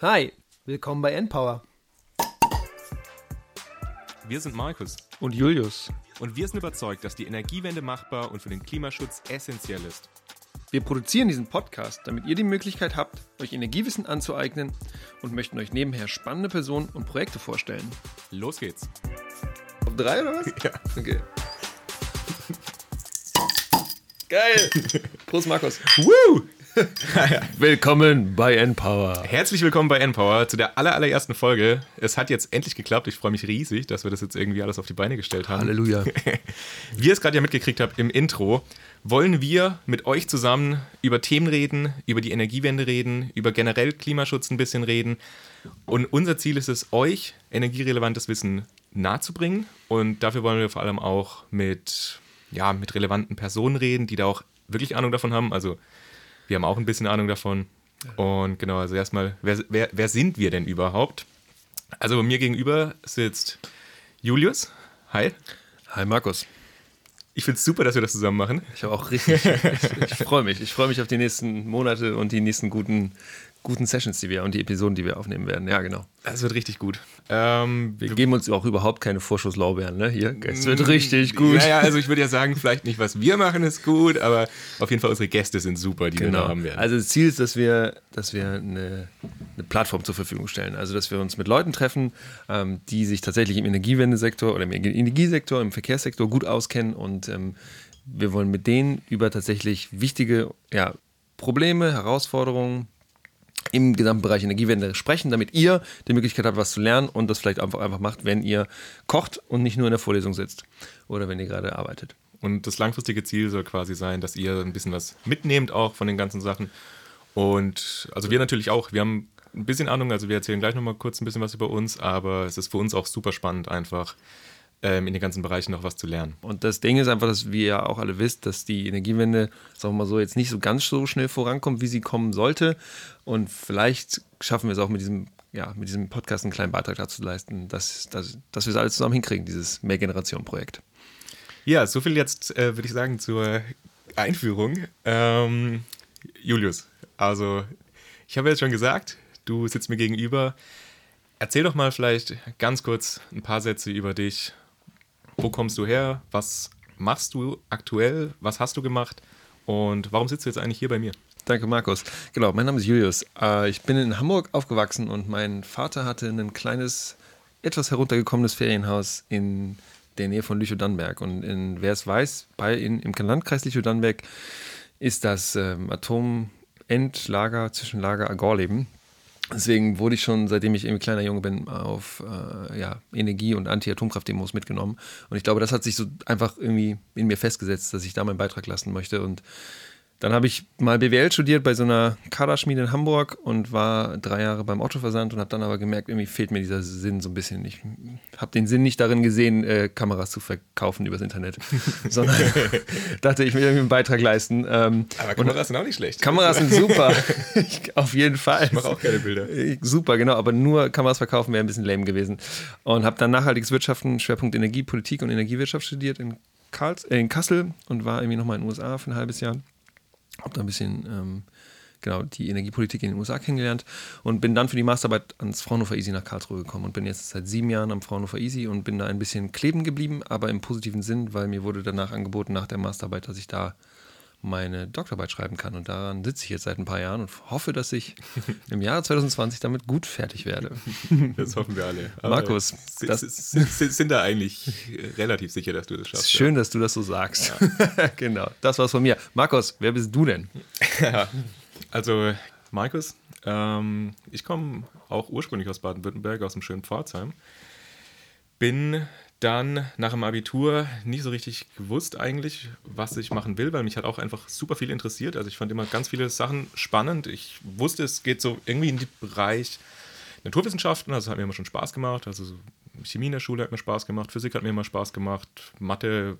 Hi, willkommen bei Npower. Wir sind Markus Und Julius. und wir sind überzeugt, dass die Energiewende machbar und für den Klimaschutz essentiell ist. Wir produzieren diesen Podcast, damit ihr die Möglichkeit habt, euch Energiewissen anzueignen und möchten euch nebenher spannende Personen und Projekte vorstellen. Los geht's. Auf drei oder was? Ja. Okay. Geil! Prost, Markus. Woo! Willkommen bei Npower. Herzlich willkommen bei Npower zu der aller, allerersten Folge. Es hat jetzt endlich geklappt. Ich freue mich riesig, dass wir das jetzt irgendwie alles auf die Beine gestellt haben. Halleluja. Wie ihr es gerade ja mitgekriegt habt im Intro, wollen wir mit euch zusammen über Themen reden, über die Energiewende reden, über generell Klimaschutz ein bisschen reden. Und unser Ziel ist es, euch energierelevantes Wissen nahezubringen. Und dafür wollen wir vor allem auch mit, ja, mit relevanten Personen reden, die da auch wirklich Ahnung davon haben. Also wir haben auch ein bisschen Ahnung davon. Und genau, also erstmal, wer, wer, wer sind wir denn überhaupt? Also mir gegenüber sitzt Julius. Hi. Hi, Markus. Ich finde es super, dass wir das zusammen machen. Ich habe auch richtig. ich ich freue mich. Ich freue mich auf die nächsten Monate und die nächsten guten, guten Sessions, die wir und die Episoden, die wir aufnehmen werden. Ja, genau. Das wird richtig gut. Ähm, Wir geben uns auch überhaupt keine Vorschusslaubeeren, ne? Hier. Es wird richtig gut. Naja, also ich würde ja sagen, vielleicht nicht, was wir machen, ist gut, aber auf jeden Fall unsere Gäste sind super, die wir da haben werden. Also das Ziel ist, dass wir, dass wir eine, eine Plattform zur Verfügung stellen. Also dass wir uns mit Leuten treffen, ähm, die sich tatsächlich im Energiewendesektor oder im Energiesektor, im Verkehrssektor gut auskennen und ähm, wir wollen mit denen über tatsächlich wichtige ja, Probleme, Herausforderungen im gesamten Bereich Energiewende sprechen, damit ihr die Möglichkeit habt, was zu lernen und das vielleicht einfach, einfach macht, wenn ihr kocht und nicht nur in der Vorlesung sitzt oder wenn ihr gerade arbeitet. Und das langfristige Ziel soll quasi sein, dass ihr ein bisschen was mitnehmt auch von den ganzen Sachen. Und also wir natürlich auch, wir haben ein bisschen Ahnung, also wir erzählen gleich nochmal kurz ein bisschen was über uns, aber es ist für uns auch super spannend, einfach in den ganzen Bereichen noch was zu lernen. Und das Ding ist einfach, dass wir ja auch alle wisst, dass die Energiewende, sagen wir mal so, jetzt nicht so ganz so schnell vorankommt, wie sie kommen sollte. Und vielleicht schaffen wir es auch mit diesem, ja, mit diesem Podcast einen kleinen Beitrag dazu zu leisten, dass, dass, dass wir es alles zusammen hinkriegen, dieses Mehrgeneration-Projekt. Ja, so viel jetzt, äh, würde ich sagen, zur Einführung. Ähm, Julius, also ich habe jetzt schon gesagt, du sitzt mir gegenüber. Erzähl doch mal vielleicht ganz kurz ein paar Sätze über dich. Wo kommst du her? Was machst du aktuell? Was hast du gemacht? Und warum sitzt du jetzt eigentlich hier bei mir? Danke, Markus. Genau, mein Name ist Julius. Äh, ich bin in Hamburg aufgewachsen und mein Vater hatte ein kleines, etwas heruntergekommenes Ferienhaus in der Nähe von Lüchow-Dannenberg. Und in, wer es weiß, bei, in, im Landkreis Lüchow-Dannenberg ist das ähm, Atomendlager, Zwischenlager Agorleben. Deswegen wurde ich schon, seitdem ich irgendwie kleiner Junge bin, auf äh, ja, Energie- und Anti-Atomkraft-Demos mitgenommen. Und ich glaube, das hat sich so einfach irgendwie in mir festgesetzt, dass ich da meinen Beitrag lassen möchte. Und dann habe ich mal BWL studiert bei so einer Kaderschmiede in Hamburg und war drei Jahre beim Otto-Versand und habe dann aber gemerkt, irgendwie fehlt mir dieser Sinn so ein bisschen. Ich habe den Sinn nicht darin gesehen, äh, Kameras zu verkaufen übers Internet, sondern dachte, ich will irgendwie einen Beitrag leisten. Ähm, Aber Kameras sind auch nicht schlecht. Kameras sind super, ich, auf jeden Fall. Ich mache auch keine Bilder. Äh, Super, genau, aber nur Kameras verkaufen wäre ein bisschen lame gewesen. Und habe dann nachhaltiges Wirtschaften, Schwerpunkt Energie, Politik und Energiewirtschaft studiert in, Karls, äh, in Kassel und war irgendwie nochmal in den USA für ein halbes Jahr. Habe da ein bisschen ähm, genau die Energiepolitik in den USA kennengelernt und bin dann für die Masterarbeit ans Fraunhofer Easy nach Karlsruhe gekommen und bin jetzt seit sieben Jahren am Fraunhofer Easy und bin da ein bisschen kleben geblieben, aber im positiven Sinn, weil mir wurde danach angeboten nach der Masterarbeit, dass ich da meine Doktorarbeit schreiben kann. Und daran sitze ich jetzt seit ein paar Jahren und hoffe, dass ich im Jahr 2020 damit gut fertig werde. Das hoffen wir alle. Markus, sind, das- sind, sind, sind da eigentlich relativ sicher, dass du das schaffst. Schön, dass du das so sagst. genau, das war's von mir. Markus, wer bist du denn? Ja. Also, Markus, ähm, ich komme auch ursprünglich aus Baden-Württemberg, aus dem schönen Pforzheim. Bin dann nach dem Abitur nicht so richtig gewusst eigentlich, was ich machen will, weil mich hat auch einfach super viel interessiert. Also ich fand immer ganz viele Sachen spannend. Ich wusste, es geht so irgendwie in den Bereich Naturwissenschaften, also es hat mir immer schon Spaß gemacht. Also so Chemie in der Schule hat mir Spaß gemacht, Physik hat mir immer Spaß gemacht, Mathe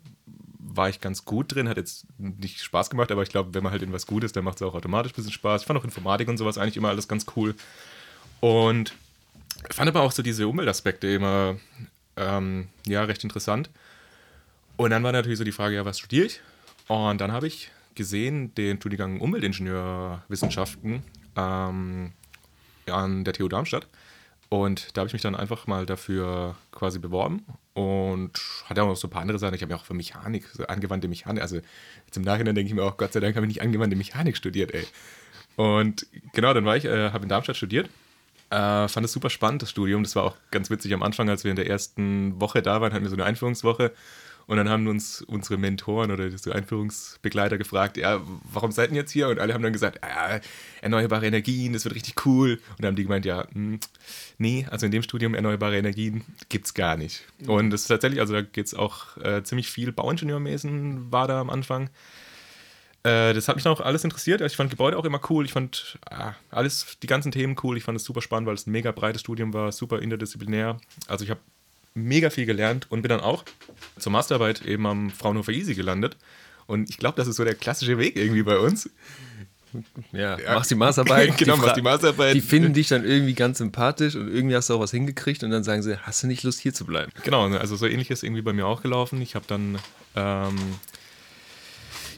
war ich ganz gut drin, hat jetzt nicht Spaß gemacht, aber ich glaube, wenn man halt in was gut ist, dann macht es auch automatisch ein bisschen Spaß. Ich fand auch Informatik und sowas eigentlich immer alles ganz cool. Und fand aber auch so diese Umweltaspekte immer ähm, ja, recht interessant. Und dann war natürlich so die Frage, ja, was studiere ich? Und dann habe ich gesehen, den Studiengang Umweltingenieurwissenschaften ähm, an der TU Darmstadt. Und da habe ich mich dann einfach mal dafür quasi beworben und hatte auch noch so ein paar andere Sachen. Ich habe ja auch für Mechanik, so angewandte Mechanik, also im Nachhinein denke ich mir auch, Gott sei Dank habe ich nicht angewandte Mechanik studiert, ey. Und genau, dann war ich, äh, habe in Darmstadt studiert. Äh, fand es super spannend, das Studium. Das war auch ganz witzig am Anfang, als wir in der ersten Woche da waren, hatten wir so eine Einführungswoche. Und dann haben uns unsere Mentoren oder so Einführungsbegleiter gefragt, ja, warum seid ihr jetzt hier? Und alle haben dann gesagt, ja, erneuerbare Energien, das wird richtig cool. Und dann haben die gemeint, ja, mh, hm, nee, also in dem Studium erneuerbare Energien gibt es gar nicht. Mhm. Und das ist tatsächlich, also da geht es auch äh, ziemlich viel Bauingenieurwesen war da am Anfang. Äh, das hat mich dann auch alles interessiert. Also ich fand Gebäude auch immer cool. Ich fand äh, alles, die ganzen Themen cool. Ich fand es super spannend, weil es ein mega breites Studium war, super interdisziplinär. Also ich habe mega viel gelernt und bin dann auch zur Masterarbeit eben am Fraunhofer Easy gelandet. Und ich glaube, das ist so der klassische Weg irgendwie bei uns. Ja, ja. machst die Masterarbeit. genau, die machst die Masterarbeit. Die finden dich dann irgendwie ganz sympathisch und irgendwie hast du auch was hingekriegt und dann sagen sie, hast du nicht Lust hier zu bleiben? Genau, also so ähnlich ist irgendwie bei mir auch gelaufen. Ich habe dann, ähm,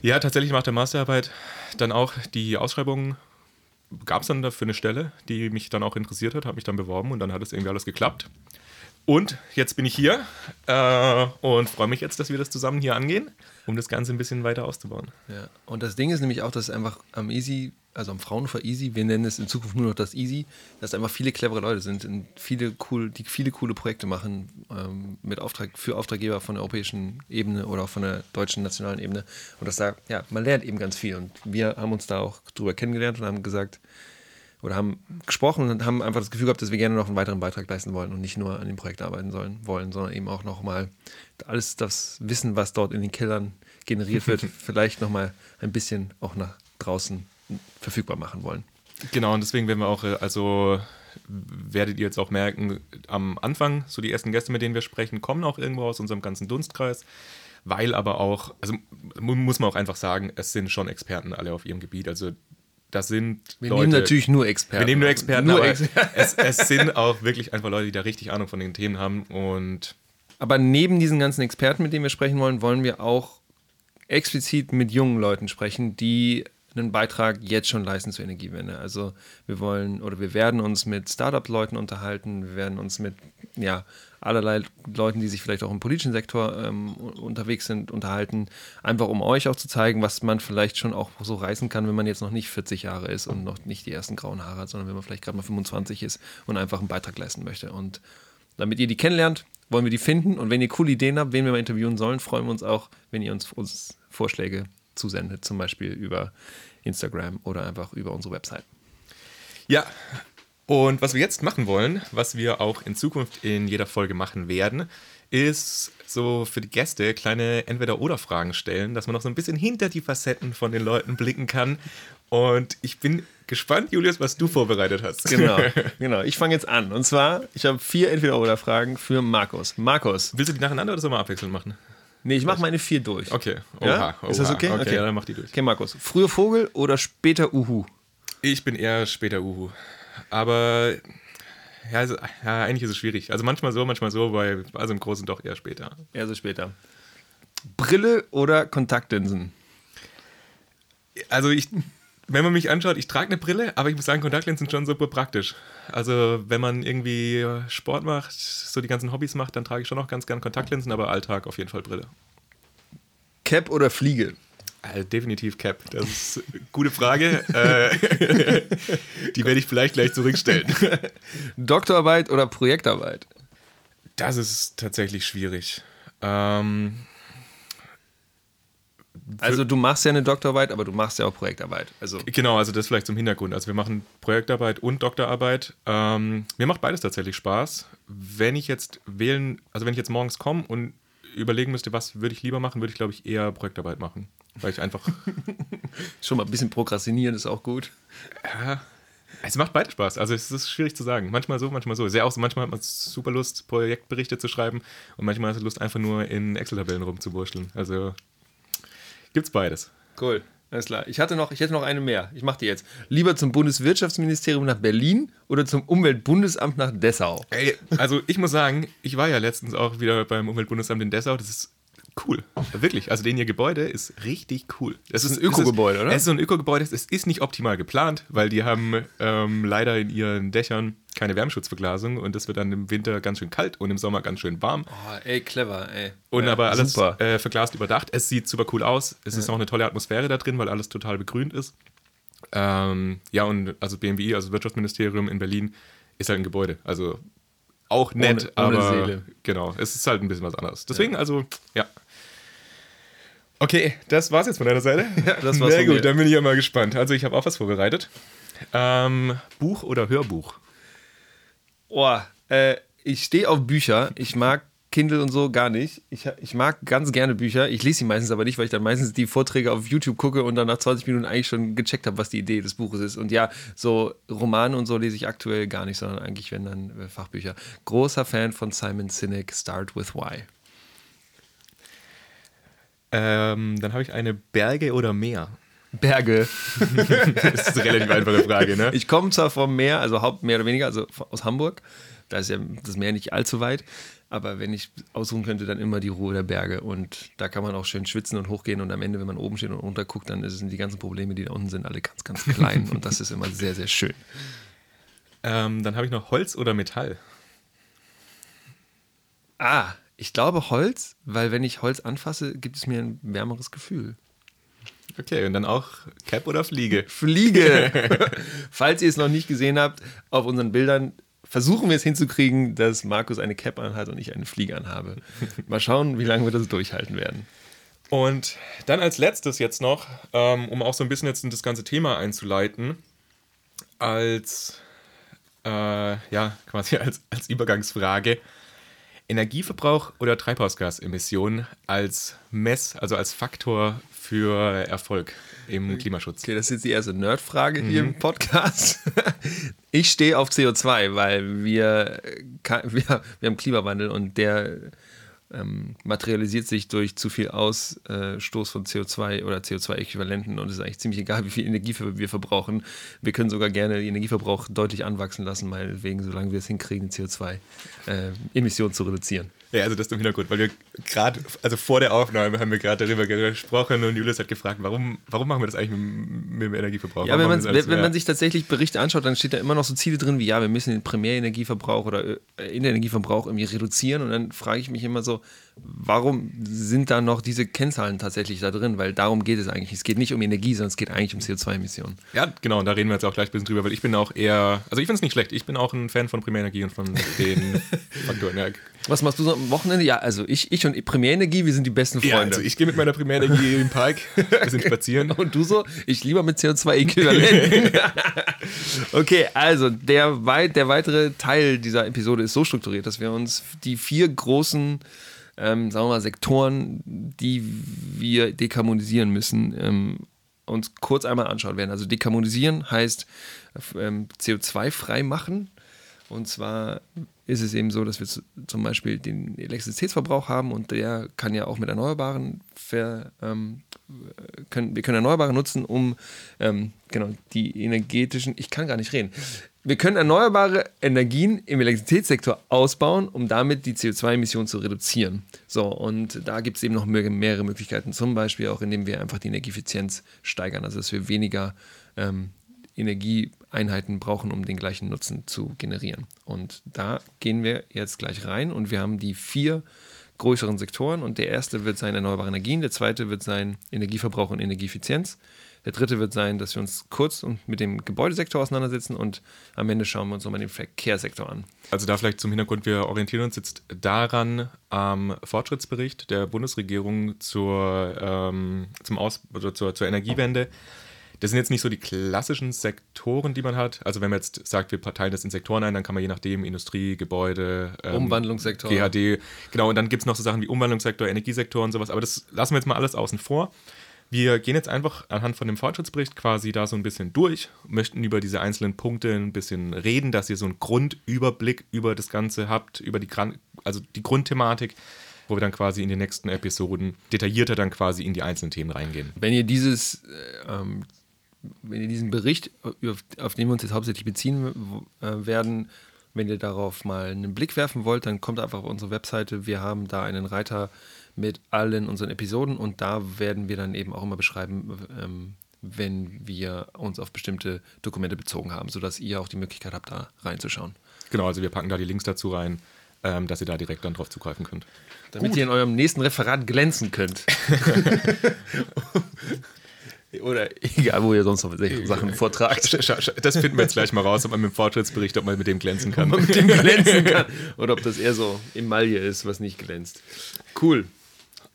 ja, tatsächlich nach der Masterarbeit dann auch die Ausschreibung gab es dann dafür eine Stelle, die mich dann auch interessiert hat, habe mich dann beworben und dann hat es irgendwie alles geklappt. Und jetzt bin ich hier äh, und freue mich jetzt, dass wir das zusammen hier angehen, um das Ganze ein bisschen weiter auszubauen. Ja. Und das Ding ist nämlich auch, dass einfach am Easy, also am Fraunhofer Easy, wir nennen es in Zukunft nur noch das Easy, dass einfach viele clevere Leute sind, und viele cool, die viele coole Projekte machen ähm, mit Auftrag für Auftraggeber von der europäischen Ebene oder auch von der deutschen nationalen Ebene. Und dass da, ja, man lernt eben ganz viel. Und wir haben uns da auch drüber kennengelernt und haben gesagt, oder haben gesprochen und haben einfach das Gefühl gehabt, dass wir gerne noch einen weiteren Beitrag leisten wollen und nicht nur an dem Projekt arbeiten sollen, wollen, sondern eben auch nochmal alles das Wissen, was dort in den Kellern generiert wird, vielleicht nochmal ein bisschen auch nach draußen verfügbar machen wollen. Genau, und deswegen werden wir auch, äh, also werdet ihr jetzt auch merken, am Anfang, so die ersten Gäste, mit denen wir sprechen, kommen auch irgendwo aus unserem ganzen Dunstkreis, weil aber auch, also muss man auch einfach sagen, es sind schon Experten alle auf ihrem Gebiet. Also das sind wir Leute. Wir nehmen natürlich nur Experten. Wir nehmen nur Experten, nur aber Experten. Es, es, sind auch wirklich einfach Leute, die da richtig Ahnung von den Themen haben. Und aber neben diesen ganzen Experten, mit denen wir sprechen wollen, wollen wir auch explizit mit jungen Leuten sprechen, die einen Beitrag jetzt schon leisten zur Energiewende. Also wir wollen oder wir werden uns mit Startup-Leuten unterhalten, wir werden uns mit ja, allerlei Leuten, die sich vielleicht auch im politischen Sektor ähm, unterwegs sind, unterhalten, einfach um euch auch zu zeigen, was man vielleicht schon auch so reißen kann, wenn man jetzt noch nicht 40 Jahre ist und noch nicht die ersten grauen Haare hat, sondern wenn man vielleicht gerade mal 25 ist und einfach einen Beitrag leisten möchte. Und damit ihr die kennenlernt, wollen wir die finden und wenn ihr coole Ideen habt, wen wir mal interviewen sollen, freuen wir uns auch, wenn ihr uns, uns Vorschläge zusendet, zum Beispiel über Instagram oder einfach über unsere Website. Ja, und was wir jetzt machen wollen, was wir auch in Zukunft in jeder Folge machen werden, ist so für die Gäste kleine Entweder-Oder-Fragen stellen, dass man noch so ein bisschen hinter die Facetten von den Leuten blicken kann. Und ich bin gespannt, Julius, was du vorbereitet hast. Genau, genau. Ich fange jetzt an. Und zwar, ich habe vier Entweder-Oder-Fragen für Markus. Markus. Willst du die nacheinander oder sollen wir abwechselnd machen? Nee, ich mache meine vier durch. Okay. Oha, ja? Ist das okay? Okay, okay. Dann mach die durch. Okay, Markus. Früher Vogel oder später Uhu? Ich bin eher später Uhu. Aber ja, also, ja, eigentlich ist es schwierig. Also manchmal so, manchmal so, weil, also im Großen doch eher später. Eher so später. Brille oder Kontaktlinsen? Also ich wenn man mich anschaut, ich trage eine Brille, aber ich muss sagen, Kontaktlinsen sind schon super praktisch. Also wenn man irgendwie Sport macht, so die ganzen Hobbys macht, dann trage ich schon noch ganz gern Kontaktlinsen, aber Alltag auf jeden Fall Brille. Cap oder Fliege? Also definitiv Cap. Das ist eine gute Frage. Äh, die werde ich vielleicht gleich zurückstellen. Doktorarbeit oder Projektarbeit? Das ist tatsächlich schwierig. Ähm, also du machst ja eine Doktorarbeit, aber du machst ja auch Projektarbeit. Also genau, also das vielleicht zum Hintergrund. Also wir machen Projektarbeit und Doktorarbeit. Ähm, mir macht beides tatsächlich Spaß. Wenn ich jetzt wählen, also wenn ich jetzt morgens komme und überlegen müsste, was würde ich lieber machen, würde ich glaube ich eher Projektarbeit machen. Weil ich einfach. Schon mal ein bisschen prokrastinieren ist auch gut. Ja. Es macht beide Spaß. Also es ist schwierig zu sagen. Manchmal so, manchmal so. Sehr auch so, manchmal hat man super Lust, Projektberichte zu schreiben und manchmal hat man Lust, einfach nur in Excel-Tabellen rumzuwurschteln. Also Gibt's beides. Cool. Alles klar. Ich hatte noch, ich hätte noch eine mehr. Ich mache die jetzt. Lieber zum Bundeswirtschaftsministerium nach Berlin oder zum Umweltbundesamt nach Dessau? Ey, also ich muss sagen, ich war ja letztens auch wieder beim Umweltbundesamt in Dessau. Das ist cool. Wirklich. Also, den ihr Gebäude ist richtig cool. Es ist ein Ökogebäude, oder? Es ist so ein Ökogebäude. Es ist nicht optimal geplant, weil die haben ähm, leider in ihren Dächern keine Wärmeschutzverglasung und es wird dann im Winter ganz schön kalt und im Sommer ganz schön warm. Oh, ey, clever, ey. Und Ja, aber alles super. äh, verglast überdacht. Es sieht super cool aus. Es ist auch eine tolle Atmosphäre da drin, weil alles total begrünt ist. Ähm, ja, und also BMWI, also Wirtschaftsministerium in Berlin, ist halt ein Gebäude. Also auch nett, Ohne- ohne aber Seele. genau, es ist halt ein bisschen was anderes. Deswegen, also, ja. Okay, das war's jetzt von deiner Seite. Ja, das war's Sehr gut, dann bin ich ja mal gespannt. Also, ich habe auch was vorbereitet. Ähm, Buch oder Hörbuch? Oh, äh, ich stehe auf Bücher. Ich mag Kindle und so gar nicht. Ich, ich mag ganz gerne Bücher. Ich lese sie meistens aber nicht, weil ich dann meistens die Vorträge auf YouTube gucke und dann nach 20 Minuten eigentlich schon gecheckt habe, was die Idee des Buches ist. Und ja, so Romane und so lese ich aktuell gar nicht, sondern eigentlich, wenn dann äh, Fachbücher. Großer Fan von Simon Sinek, Start with Why. Ähm, dann habe ich eine Berge oder Meer. Berge. Das ist eine relativ einfache Frage, ne? Ich komme zwar vom Meer, also Haupt mehr oder weniger, also aus Hamburg. Da ist ja das Meer nicht allzu weit. Aber wenn ich aussuchen könnte, dann immer die Ruhe der Berge. Und da kann man auch schön schwitzen und hochgehen. Und am Ende, wenn man oben steht und runter guckt, dann sind die ganzen Probleme, die da unten sind, alle ganz, ganz klein. und das ist immer sehr, sehr schön. Ähm, dann habe ich noch Holz oder Metall. Ah, ich glaube Holz, weil wenn ich Holz anfasse, gibt es mir ein wärmeres Gefühl. Okay, und dann auch Cap oder Fliege. Fliege! Falls ihr es noch nicht gesehen habt, auf unseren Bildern versuchen wir es hinzukriegen, dass Markus eine Cap anhat und ich eine Fliege anhabe. Mal schauen, wie lange wir das durchhalten werden. Und dann als letztes jetzt noch, ähm, um auch so ein bisschen jetzt in das ganze Thema einzuleiten, als, äh, ja, quasi als, als Übergangsfrage, Energieverbrauch oder Treibhausgasemissionen als Mess, also als Faktor für Erfolg im Klimaschutz? Okay, das ist jetzt die erste Nerdfrage hier im Podcast. Ich stehe auf CO2, weil wir, wir, wir haben Klimawandel und der ähm, materialisiert sich durch zu viel Ausstoß von CO2 oder CO2-Äquivalenten und es ist eigentlich ziemlich egal, wie viel Energie wir verbrauchen. Wir können sogar gerne den Energieverbrauch deutlich anwachsen lassen, meinetwegen, solange wir es hinkriegen, CO2-Emissionen zu reduzieren. Ja, also das ist im Hintergrund, weil wir gerade, also vor der Aufnahme haben wir gerade darüber gesprochen und Julius hat gefragt, warum, warum machen wir das eigentlich mit, mit dem Energieverbrauch? Ja, wenn man, wenn, wenn man sich tatsächlich Berichte anschaut, dann steht da immer noch so Ziele drin wie, ja, wir müssen den Primärenergieverbrauch oder äh, Energieverbrauch irgendwie reduzieren. Und dann frage ich mich immer so, warum sind da noch diese Kennzahlen tatsächlich da drin? Weil darum geht es eigentlich. Es geht nicht um Energie, sondern es geht eigentlich um CO2-Emissionen. Ja, genau, und da reden wir jetzt auch gleich ein bisschen drüber, weil ich bin auch eher, also ich finde es nicht schlecht, ich bin auch ein Fan von Primärenergie und von den Faktoren. Ja, Was machst du so am Wochenende? Ja, also ich, ich und Primärenergie, wir sind die besten Freunde. ja also ich gehe mit meiner Primärenergie im Park, wir sind spazieren. Und du so? Ich lieber mit CO2-Äquivalenten. okay, also der, weit, der weitere Teil dieser Episode ist so strukturiert, dass wir uns die vier großen, ähm, sagen wir mal, Sektoren, die wir dekarbonisieren müssen, ähm, uns kurz einmal anschauen werden. Also dekarbonisieren heißt ähm, CO2-frei machen. Und zwar ist es eben so, dass wir zu, zum Beispiel den Elektrizitätsverbrauch haben und der kann ja auch mit Erneuerbaren ver, ähm, können, wir können Erneuerbare nutzen, um ähm, genau die energetischen, ich kann gar nicht reden. Wir können erneuerbare Energien im Elektrizitätssektor ausbauen, um damit die CO2-Emissionen zu reduzieren. So, und da gibt es eben noch mehr, mehrere Möglichkeiten, zum Beispiel auch, indem wir einfach die Energieeffizienz steigern, also dass wir weniger ähm, Energieeinheiten brauchen, um den gleichen Nutzen zu generieren. Und da gehen wir jetzt gleich rein und wir haben die vier größeren Sektoren und der erste wird sein erneuerbare Energien, der zweite wird sein Energieverbrauch und Energieeffizienz, der dritte wird sein, dass wir uns kurz mit dem Gebäudesektor auseinandersetzen und am Ende schauen wir uns nochmal den Verkehrssektor an. Also da vielleicht zum Hintergrund, wir orientieren uns jetzt daran am Fortschrittsbericht der Bundesregierung zur, ähm, zum Aus oder zur, zur Energiewende. Das sind jetzt nicht so die klassischen Sektoren, die man hat. Also wenn man jetzt sagt, wir teilen das in Sektoren ein, dann kann man je nachdem Industrie, Gebäude, ähm, Umwandlungssektor. GHD, genau, und dann gibt es noch so Sachen wie Umwandlungssektor, Energiesektor und sowas, aber das lassen wir jetzt mal alles außen vor. Wir gehen jetzt einfach anhand von dem Fortschrittsbericht quasi da so ein bisschen durch, möchten über diese einzelnen Punkte ein bisschen reden, dass ihr so einen Grundüberblick über das Ganze habt, über die, also die Grundthematik, wo wir dann quasi in den nächsten Episoden detaillierter dann quasi in die einzelnen Themen reingehen. Wenn ihr dieses, äh, ähm, wenn ihr diesen Bericht, auf, auf den wir uns jetzt hauptsächlich beziehen äh, werden, wenn ihr darauf mal einen Blick werfen wollt, dann kommt einfach auf unsere Webseite. Wir haben da einen Reiter mit allen unseren Episoden und da werden wir dann eben auch immer beschreiben, ähm, wenn wir uns auf bestimmte Dokumente bezogen haben, sodass ihr auch die Möglichkeit habt, da reinzuschauen. Genau, also wir packen da die Links dazu rein, ähm, dass ihr da direkt dann drauf zugreifen könnt. Damit Gut. ihr in eurem nächsten Referat glänzen könnt. Oder egal, wo ihr sonst noch Sachen vortragt. Das finden wir jetzt gleich mal raus, ob man mit dem Fortschrittsbericht, ob man mit dem glänzen kann. Ob man mit dem glänzen kann. Oder ob das eher so Emaille ist, was nicht glänzt. Cool.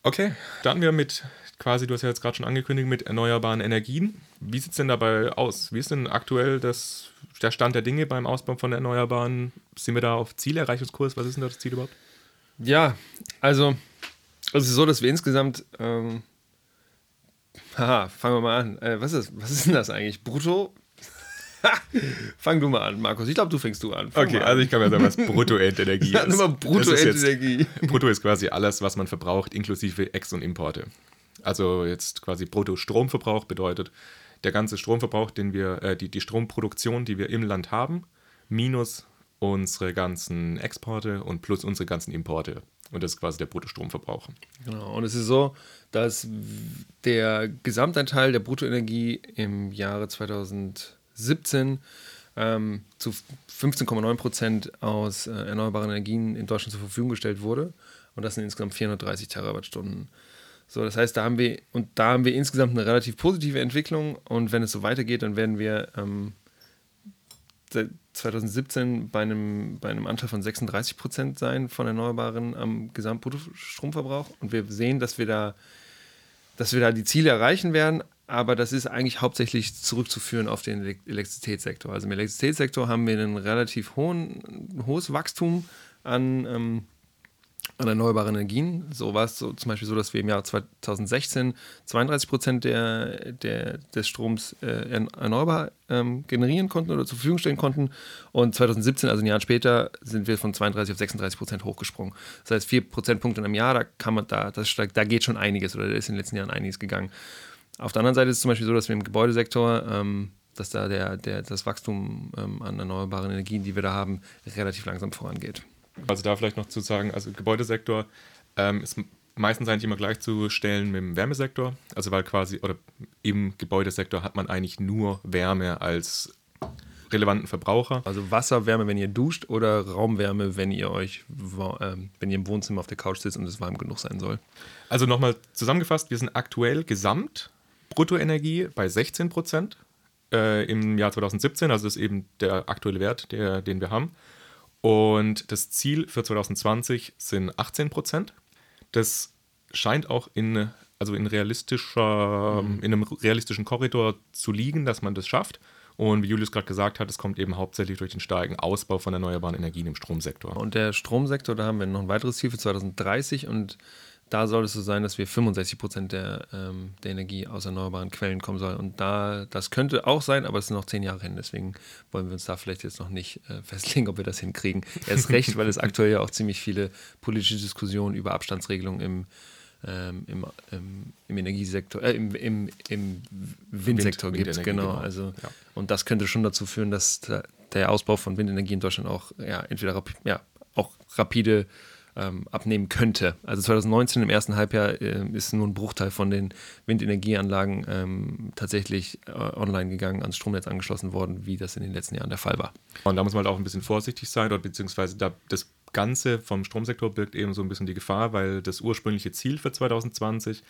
Okay, dann wir mit quasi, du hast ja jetzt gerade schon angekündigt, mit erneuerbaren Energien. Wie sieht es denn dabei aus? Wie ist denn aktuell das, der Stand der Dinge beim Ausbau von Erneuerbaren? Sind wir da auf Zielerreichungskurs? Was ist denn das Ziel überhaupt? Ja, also es ist so, dass wir insgesamt ähm, Haha, fangen wir mal an. Äh, was, ist, was ist denn das eigentlich? Brutto? Fang du mal an, Markus. Ich glaube, du fängst du an. Fang okay, an. also ich kann mir sagen, was Bruttoendenergie ist. Ja, Bruttoendenergie. Brutto ist quasi alles, was man verbraucht, inklusive Ex- und Importe. Also jetzt quasi Brutto-Stromverbrauch bedeutet der ganze Stromverbrauch, den wir, äh, die, die Stromproduktion, die wir im Land haben, minus unsere ganzen Exporte und plus unsere ganzen Importe. Und das ist quasi der Bruttostromverbrauch. Genau. Und es ist so, dass der Gesamtanteil der Bruttoenergie im Jahre 2017 ähm, zu 15,9 Prozent aus äh, erneuerbaren Energien in Deutschland zur Verfügung gestellt wurde. Und das sind insgesamt 430 Terawattstunden. So, das heißt, da haben wir, und da haben wir insgesamt eine relativ positive Entwicklung. Und wenn es so weitergeht, dann werden wir ähm, 2017 bei einem, bei einem Anteil von 36 Prozent sein von Erneuerbaren am Gesamtbruttostromverbrauch. Und wir sehen, dass wir da, dass wir da die Ziele erreichen werden, aber das ist eigentlich hauptsächlich zurückzuführen auf den Elektrizitätssektor. Also im Elektrizitätssektor haben wir ein relativ hohen, hohes Wachstum an ähm, an erneuerbaren Energien. So war es so, zum Beispiel so, dass wir im Jahr 2016 32 Prozent der, der, des Stroms äh, erneuerbar ähm, generieren konnten oder zur Verfügung stellen konnten. Und 2017, also ein Jahr später, sind wir von 32 auf 36 Prozent hochgesprungen. Das heißt, vier Prozentpunkte im Jahr, da kann man da, das da geht schon einiges oder da ist in den letzten Jahren einiges gegangen. Auf der anderen Seite ist es zum Beispiel so, dass wir im Gebäudesektor ähm, dass da der, der, das Wachstum ähm, an erneuerbaren Energien, die wir da haben, relativ langsam vorangeht. Also da vielleicht noch zu sagen, also Gebäudesektor ähm, ist meistens eigentlich immer gleichzustellen mit dem Wärmesektor. Also weil quasi, oder im Gebäudesektor hat man eigentlich nur Wärme als relevanten Verbraucher. Also Wasserwärme, wenn ihr duscht oder Raumwärme, wenn ihr euch, äh, wenn ihr im Wohnzimmer auf der Couch sitzt und es warm genug sein soll. Also nochmal zusammengefasst, wir sind aktuell gesamt Bruttoenergie bei 16 Prozent äh, im Jahr 2017, also das ist eben der aktuelle Wert, der, den wir haben. Und das Ziel für 2020 sind 18 Prozent. Das scheint auch in, also in, realistischer, mhm. in einem realistischen Korridor zu liegen, dass man das schafft. Und wie Julius gerade gesagt hat, es kommt eben hauptsächlich durch den starken Ausbau von erneuerbaren Energien im Stromsektor. Und der Stromsektor, da haben wir noch ein weiteres Ziel für 2030 und da soll es so sein, dass wir 65 Prozent der, ähm, der Energie aus erneuerbaren Quellen kommen sollen. Und da, das könnte auch sein, aber es sind noch zehn Jahre hin. Deswegen wollen wir uns da vielleicht jetzt noch nicht äh, festlegen, ob wir das hinkriegen. Erst recht, weil es aktuell ja auch ziemlich viele politische Diskussionen über Abstandsregelungen im, ähm, im, im, im, Energiesektor, äh, im, im, im Windsektor Wind, gibt. Genau. genau. Also, ja. Und das könnte schon dazu führen, dass der Ausbau von Windenergie in Deutschland auch ja, entweder ja, auch rapide ähm, abnehmen könnte. Also 2019 im ersten Halbjahr äh, ist nur ein Bruchteil von den Windenergieanlagen ähm, tatsächlich äh, online gegangen, ans Stromnetz angeschlossen worden, wie das in den letzten Jahren der Fall war. Und da muss man halt auch ein bisschen vorsichtig sein, oder beziehungsweise da, das Ganze vom Stromsektor birgt eben so ein bisschen die Gefahr, weil das ursprüngliche Ziel für 2020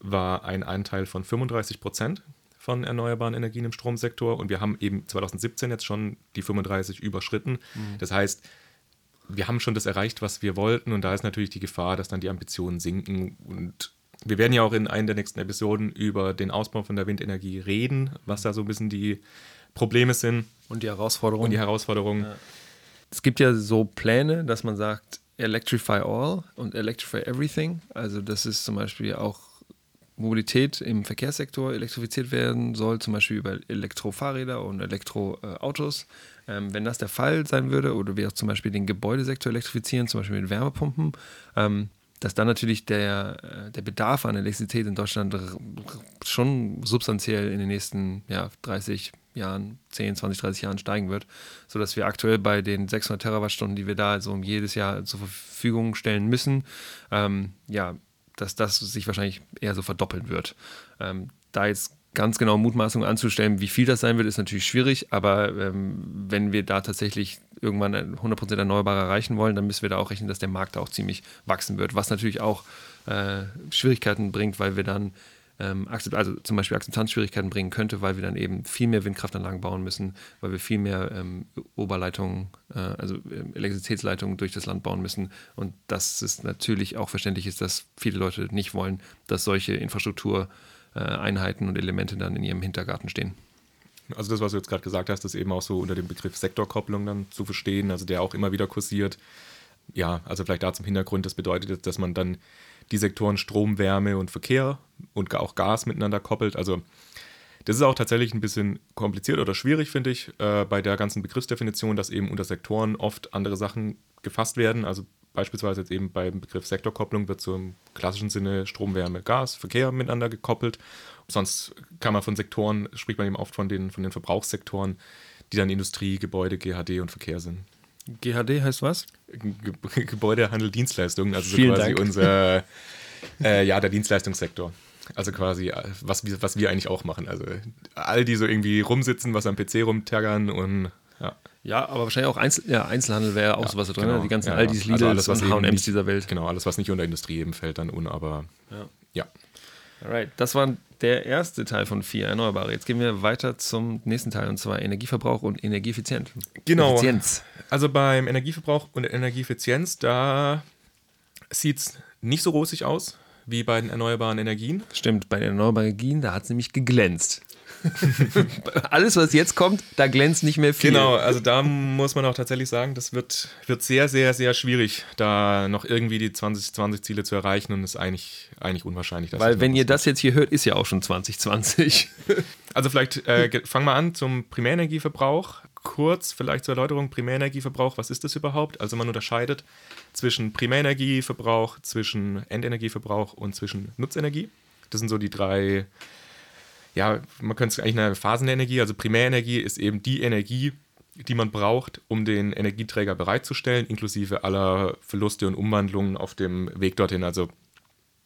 war ein Anteil von 35 Prozent von erneuerbaren Energien im Stromsektor und wir haben eben 2017 jetzt schon die 35 überschritten. Mhm. Das heißt, wir haben schon das erreicht, was wir wollten und da ist natürlich die Gefahr, dass dann die Ambitionen sinken und wir werden ja auch in einer der nächsten Episoden über den Ausbau von der Windenergie reden, was da so ein bisschen die Probleme sind. Und die Herausforderungen. Und die Herausforderungen. Ja. Es gibt ja so Pläne, dass man sagt, Electrify All und Electrify Everything. Also das ist zum Beispiel auch Mobilität im Verkehrssektor elektrifiziert werden soll, zum Beispiel über Elektrofahrräder und Elektroautos. Ähm, wenn das der Fall sein würde, oder wir auch zum Beispiel den Gebäudesektor elektrifizieren, zum Beispiel mit Wärmepumpen, ähm, dass dann natürlich der, äh, der Bedarf an Elektrizität in Deutschland schon substanziell in den nächsten ja, 30 Jahren, 10, 20, 30 Jahren steigen wird, sodass wir aktuell bei den 600 Terawattstunden, die wir da so jedes Jahr zur Verfügung stellen müssen, ähm, ja, dass das sich wahrscheinlich eher so verdoppeln wird. Ähm, da jetzt ganz genau Mutmaßungen anzustellen, wie viel das sein wird, ist natürlich schwierig, aber ähm, wenn wir da tatsächlich irgendwann 100% erneuerbar erreichen wollen, dann müssen wir da auch rechnen, dass der Markt auch ziemlich wachsen wird, was natürlich auch äh, Schwierigkeiten bringt, weil wir dann ähm, also zum Beispiel Akzeptanzschwierigkeiten bringen könnte, weil wir dann eben viel mehr Windkraftanlagen bauen müssen, weil wir viel mehr ähm, Oberleitungen, äh, also ähm, Elektrizitätsleitungen durch das Land bauen müssen. Und dass es natürlich auch verständlich ist, dass viele Leute nicht wollen, dass solche Infrastruktureinheiten äh, und Elemente dann in ihrem Hintergarten stehen. Also das, was du jetzt gerade gesagt hast, ist eben auch so unter dem Begriff Sektorkopplung dann zu verstehen, also der auch immer wieder kursiert. Ja, also vielleicht da zum Hintergrund, das bedeutet, dass man dann die Sektoren Strom, Wärme und Verkehr und auch Gas miteinander koppelt. Also das ist auch tatsächlich ein bisschen kompliziert oder schwierig, finde ich, äh, bei der ganzen Begriffsdefinition, dass eben unter Sektoren oft andere Sachen gefasst werden. Also beispielsweise jetzt eben beim Begriff Sektorkopplung wird so im klassischen Sinne Strom, Wärme, Gas, Verkehr miteinander gekoppelt. Sonst kann man von Sektoren, spricht man eben oft von den, von den Verbrauchssektoren, die dann Industrie, Gebäude, GHD und Verkehr sind. GHD heißt was? Ge Gebäudehandel, Dienstleistungen, also so quasi Dank. unser, äh, ja, der Dienstleistungssektor. Also quasi, äh, was, was wir eigentlich auch machen. Also all die so irgendwie rumsitzen, was am PC rumtaggern und ja. Ja, aber wahrscheinlich auch Einzel ja, Einzelhandel wäre auch ja, sowas da drin. Ne? Genau. Die ganzen ja, Aldis, Lidls also alles, was und H&M's dieser Welt. Genau, alles, was nicht unter Industrie eben fällt dann un, aber ja. ja. Alright, das war der erste Teil von vier Erneuerbare. Jetzt gehen wir weiter zum nächsten Teil und zwar Energieverbrauch und Energieeffizienz. Genau. Effizienz. Also beim Energieverbrauch und Energieeffizienz, da sieht es nicht so rosig aus wie bei den erneuerbaren Energien. Stimmt, bei den erneuerbaren Energien, da hat es nämlich geglänzt. Alles, was jetzt kommt, da glänzt nicht mehr viel. Genau, also da muss man auch tatsächlich sagen, das wird, wird sehr, sehr, sehr schwierig, da noch irgendwie die 2020-Ziele zu erreichen und ist eigentlich, eigentlich unwahrscheinlich. Weil, wenn ihr das jetzt hier hört, ist ja auch schon 2020. also, vielleicht äh, fangen wir an zum Primärenergieverbrauch. Kurz, vielleicht zur Erläuterung: Primärenergieverbrauch, was ist das überhaupt? Also, man unterscheidet zwischen Primärenergieverbrauch, zwischen Endenergieverbrauch und zwischen Nutzenergie. Das sind so die drei ja, man könnte es eigentlich eine Phasenenergie, also Primärenergie ist eben die Energie, die man braucht, um den Energieträger bereitzustellen, inklusive aller Verluste und Umwandlungen auf dem Weg dorthin. Also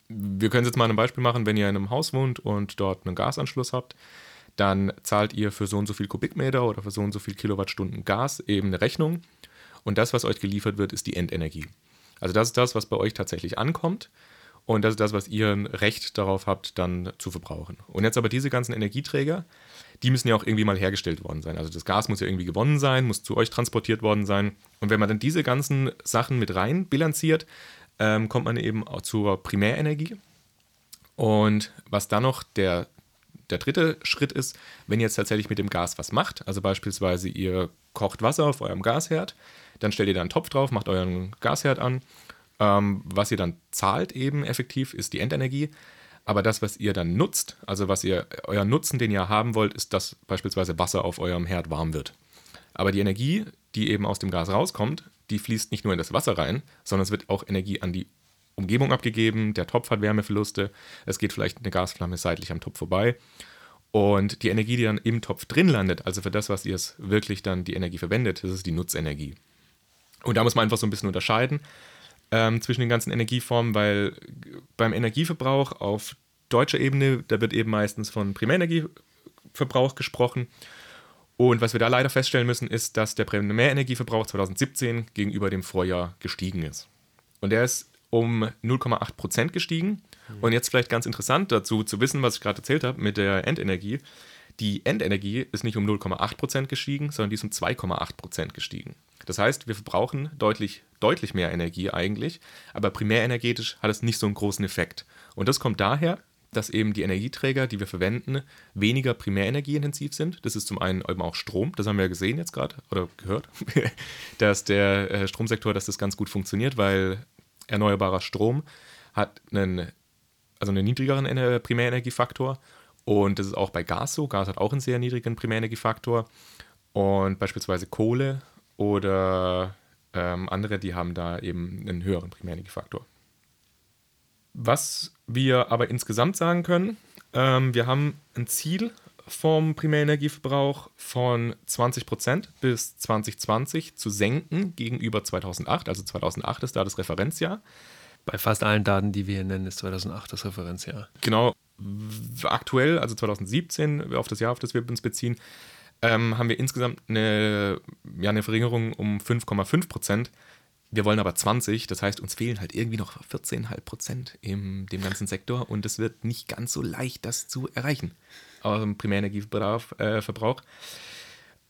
wir können jetzt mal ein Beispiel machen, wenn ihr in einem Haus wohnt und dort einen Gasanschluss habt, dann zahlt ihr für so und so viel Kubikmeter oder für so und so viel Kilowattstunden Gas eben eine Rechnung. Und das, was euch geliefert wird, ist die Endenergie. Also das ist das, was bei euch tatsächlich ankommt. Und das ist das, was ihr ein Recht darauf habt, dann zu verbrauchen. Und jetzt aber diese ganzen Energieträger, die müssen ja auch irgendwie mal hergestellt worden sein. Also das Gas muss ja irgendwie gewonnen sein, muss zu euch transportiert worden sein. Und wenn man dann diese ganzen Sachen mit rein bilanziert, ähm, kommt man eben auch zur Primärenergie. Und was dann noch der, der dritte Schritt ist, wenn ihr jetzt tatsächlich mit dem Gas was macht, also beispielsweise ihr kocht Wasser auf eurem Gasherd, dann stellt ihr da einen Topf drauf, macht euren Gasherd an ähm, was ihr dann zahlt eben effektiv, ist die Endenergie. Aber das, was ihr dann nutzt, also was ihr, euer Nutzen, den ihr haben wollt, ist, dass beispielsweise Wasser auf eurem Herd warm wird. Aber die Energie, die eben aus dem Gas rauskommt, die fließt nicht nur in das Wasser rein, sondern es wird auch Energie an die Umgebung abgegeben. Der Topf hat Wärmeverluste. Es geht vielleicht eine Gasflamme seitlich am Topf vorbei. Und die Energie, die dann im Topf drin landet, also für das, was ihr es wirklich dann die Energie verwendet, das ist die Nutzenergie. Und da muss man einfach so ein bisschen unterscheiden ähm, zwischen den ganzen Energieformen, weil beim Energieverbrauch auf deutscher Ebene, da wird eben meistens von Primärenergieverbrauch gesprochen. Und was wir da leider feststellen müssen, ist, dass der Primärenergieverbrauch 2017 gegenüber dem Vorjahr gestiegen ist. Und der ist um 0,8 Prozent gestiegen. Mhm. Und jetzt vielleicht ganz interessant dazu zu wissen, was ich gerade erzählt habe mit der Endenergie. Die Endenergie ist nicht um 0,8 Prozent gestiegen, sondern die ist um 2,8 Prozent gestiegen. Das heißt, wir verbrauchen deutlich, deutlich mehr Energie eigentlich, aber primärenergetisch hat es nicht so einen großen Effekt. Und das kommt daher, dass eben die Energieträger, die wir verwenden, weniger primärenergieintensiv sind. Das ist zum einen eben auch Strom, das haben wir ja gesehen jetzt gerade oder gehört, dass der äh, Stromsektor, dass das ganz gut funktioniert, weil erneuerbarer Strom hat einen, also einen niedrigeren Primärenergiefaktor und das ist auch bei Gas so. Gas hat auch einen sehr niedrigen Primärenergiefaktor und beispielsweise Kohle oder ähm, andere, die haben da eben einen höheren Primärenergiefaktor. Was wir aber insgesamt sagen können, ähm, wir haben ein Ziel vom Primärenergieverbrauch von 20% bis 2020 zu senken gegenüber 2008. Also 2008 ist da das Referenzjahr. Bei fast allen Daten, die wir hier nennen, ist 2008 das Referenzjahr. Genau. Aktuell, also 2017, auf das Jahr, auf das wir uns beziehen, ähm, haben wir insgesamt eine, ja, eine Verringerung um 5,5 Prozent. Wir wollen aber 20, das heißt, uns fehlen halt irgendwie noch 14,5 Prozent in dem ganzen Sektor und es wird nicht ganz so leicht, das zu erreichen. Aus dem Primärenergieverbrauch. Äh.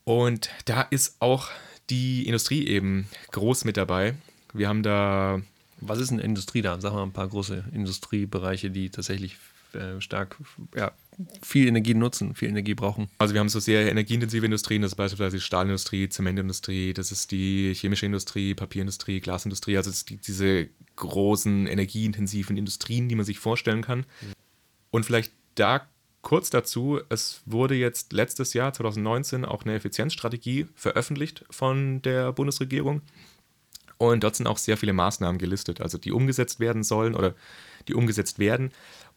Und da ist auch die Industrie eben groß mit dabei. Wir haben da. Was ist eine Industrie da? Sag mal ein paar große Industriebereiche, die tatsächlich äh, stark, ja, viel Energie nutzen, viel Energie brauchen. Also wir haben so sehr energieintensive Industrien, das ist beispielsweise die Stahlindustrie, Zementindustrie, das ist die chemische Industrie, Papierindustrie, Glasindustrie, also die, diese großen energieintensiven Industrien, die man sich vorstellen kann. Und vielleicht da kurz dazu, es wurde jetzt letztes Jahr, 2019, auch eine Effizienzstrategie veröffentlicht von der Bundesregierung. Und dort sind auch sehr viele Maßnahmen gelistet, also die umgesetzt werden sollen oder die umgesetzt werden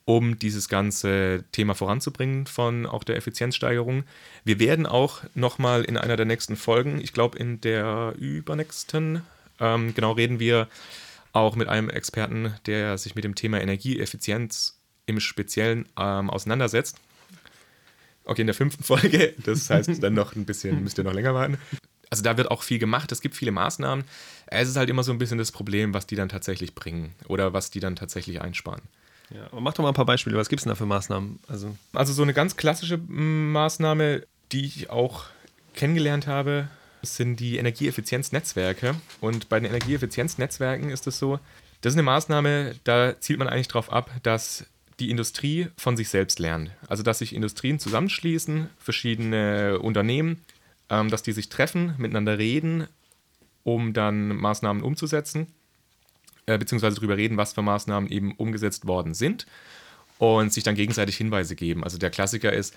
um dieses ganze Thema voranzubringen von auch der Effizienzsteigerung. Wir werden auch nochmal in einer der nächsten Folgen, ich glaube in der übernächsten, ähm, genau reden wir auch mit einem Experten, der sich mit dem Thema Energieeffizienz im Speziellen ähm, auseinandersetzt. Okay, in der fünften Folge, das heißt dann noch ein bisschen, müsst ihr noch länger warten. Also da wird auch viel gemacht, es gibt viele Maßnahmen. Es ist halt immer so ein bisschen das Problem, was die dann tatsächlich bringen oder was die dann tatsächlich einsparen. Ja, aber mach doch mal ein paar Beispiele. Was gibt es denn da für Maßnahmen? Also, also so eine ganz klassische mm, Maßnahme, die ich auch kennengelernt habe, sind die Energieeffizienznetzwerke. Und bei den Energieeffizienznetzwerken ist es so, das ist eine Maßnahme, da zielt man eigentlich darauf ab, dass die Industrie von sich selbst lernt. Also dass sich Industrien zusammenschließen, verschiedene Unternehmen, ähm, dass die sich treffen, miteinander reden, um dann Maßnahmen umzusetzen äh, beziehungsweise darüber reden, was für Maßnahmen eben umgesetzt worden sind und sich dann gegenseitig Hinweise geben. Also der Klassiker ist,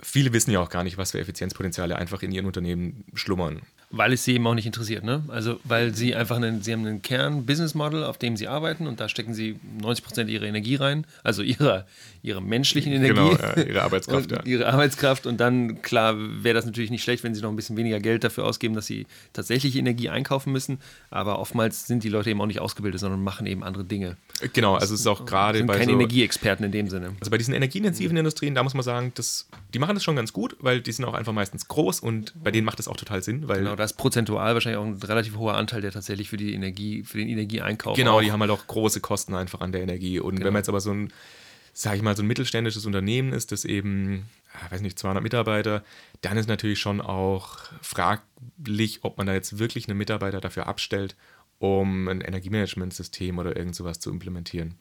viele wissen ja auch gar nicht, was für Effizienzpotenziale einfach in ihren Unternehmen schlummern. Weil es sie eben auch nicht interessiert, ne? Also weil sie einfach einen, sie haben einen Kern-Business-Model, auf dem sie arbeiten und da stecken sie 90 Prozent ihrer Energie rein, also ihrer, ihrer menschlichen Energie. Genau, ja, ihre Arbeitskraft, ja. Ihre Arbeitskraft und dann, klar, wäre das natürlich nicht schlecht, wenn sie noch ein bisschen weniger Geld dafür ausgeben, dass sie tatsächlich Energie einkaufen müssen, aber oftmals sind die Leute eben auch nicht ausgebildet, sondern machen eben andere Dinge. Genau, also es ist auch gerade bei keine so, Energieexperten in dem Sinne. Also bei diesen energieintensiven mhm. Industrien, da muss man sagen, das, die machen das schon ganz gut, weil die sind auch einfach meistens groß und bei denen macht das auch total Sinn, weil genau, da ist prozentual wahrscheinlich auch ein relativ hoher Anteil, der tatsächlich für die Energie, für den Energieeinkauf. Genau, auch. die haben halt auch große Kosten einfach an der Energie. Und genau. wenn man jetzt aber so ein, sag ich mal, so ein mittelständisches Unternehmen ist, das eben, ich weiß nicht, 200 Mitarbeiter, dann ist natürlich schon auch fraglich, ob man da jetzt wirklich einen Mitarbeiter dafür abstellt, um ein Energiemanagementsystem oder irgend sowas zu implementieren.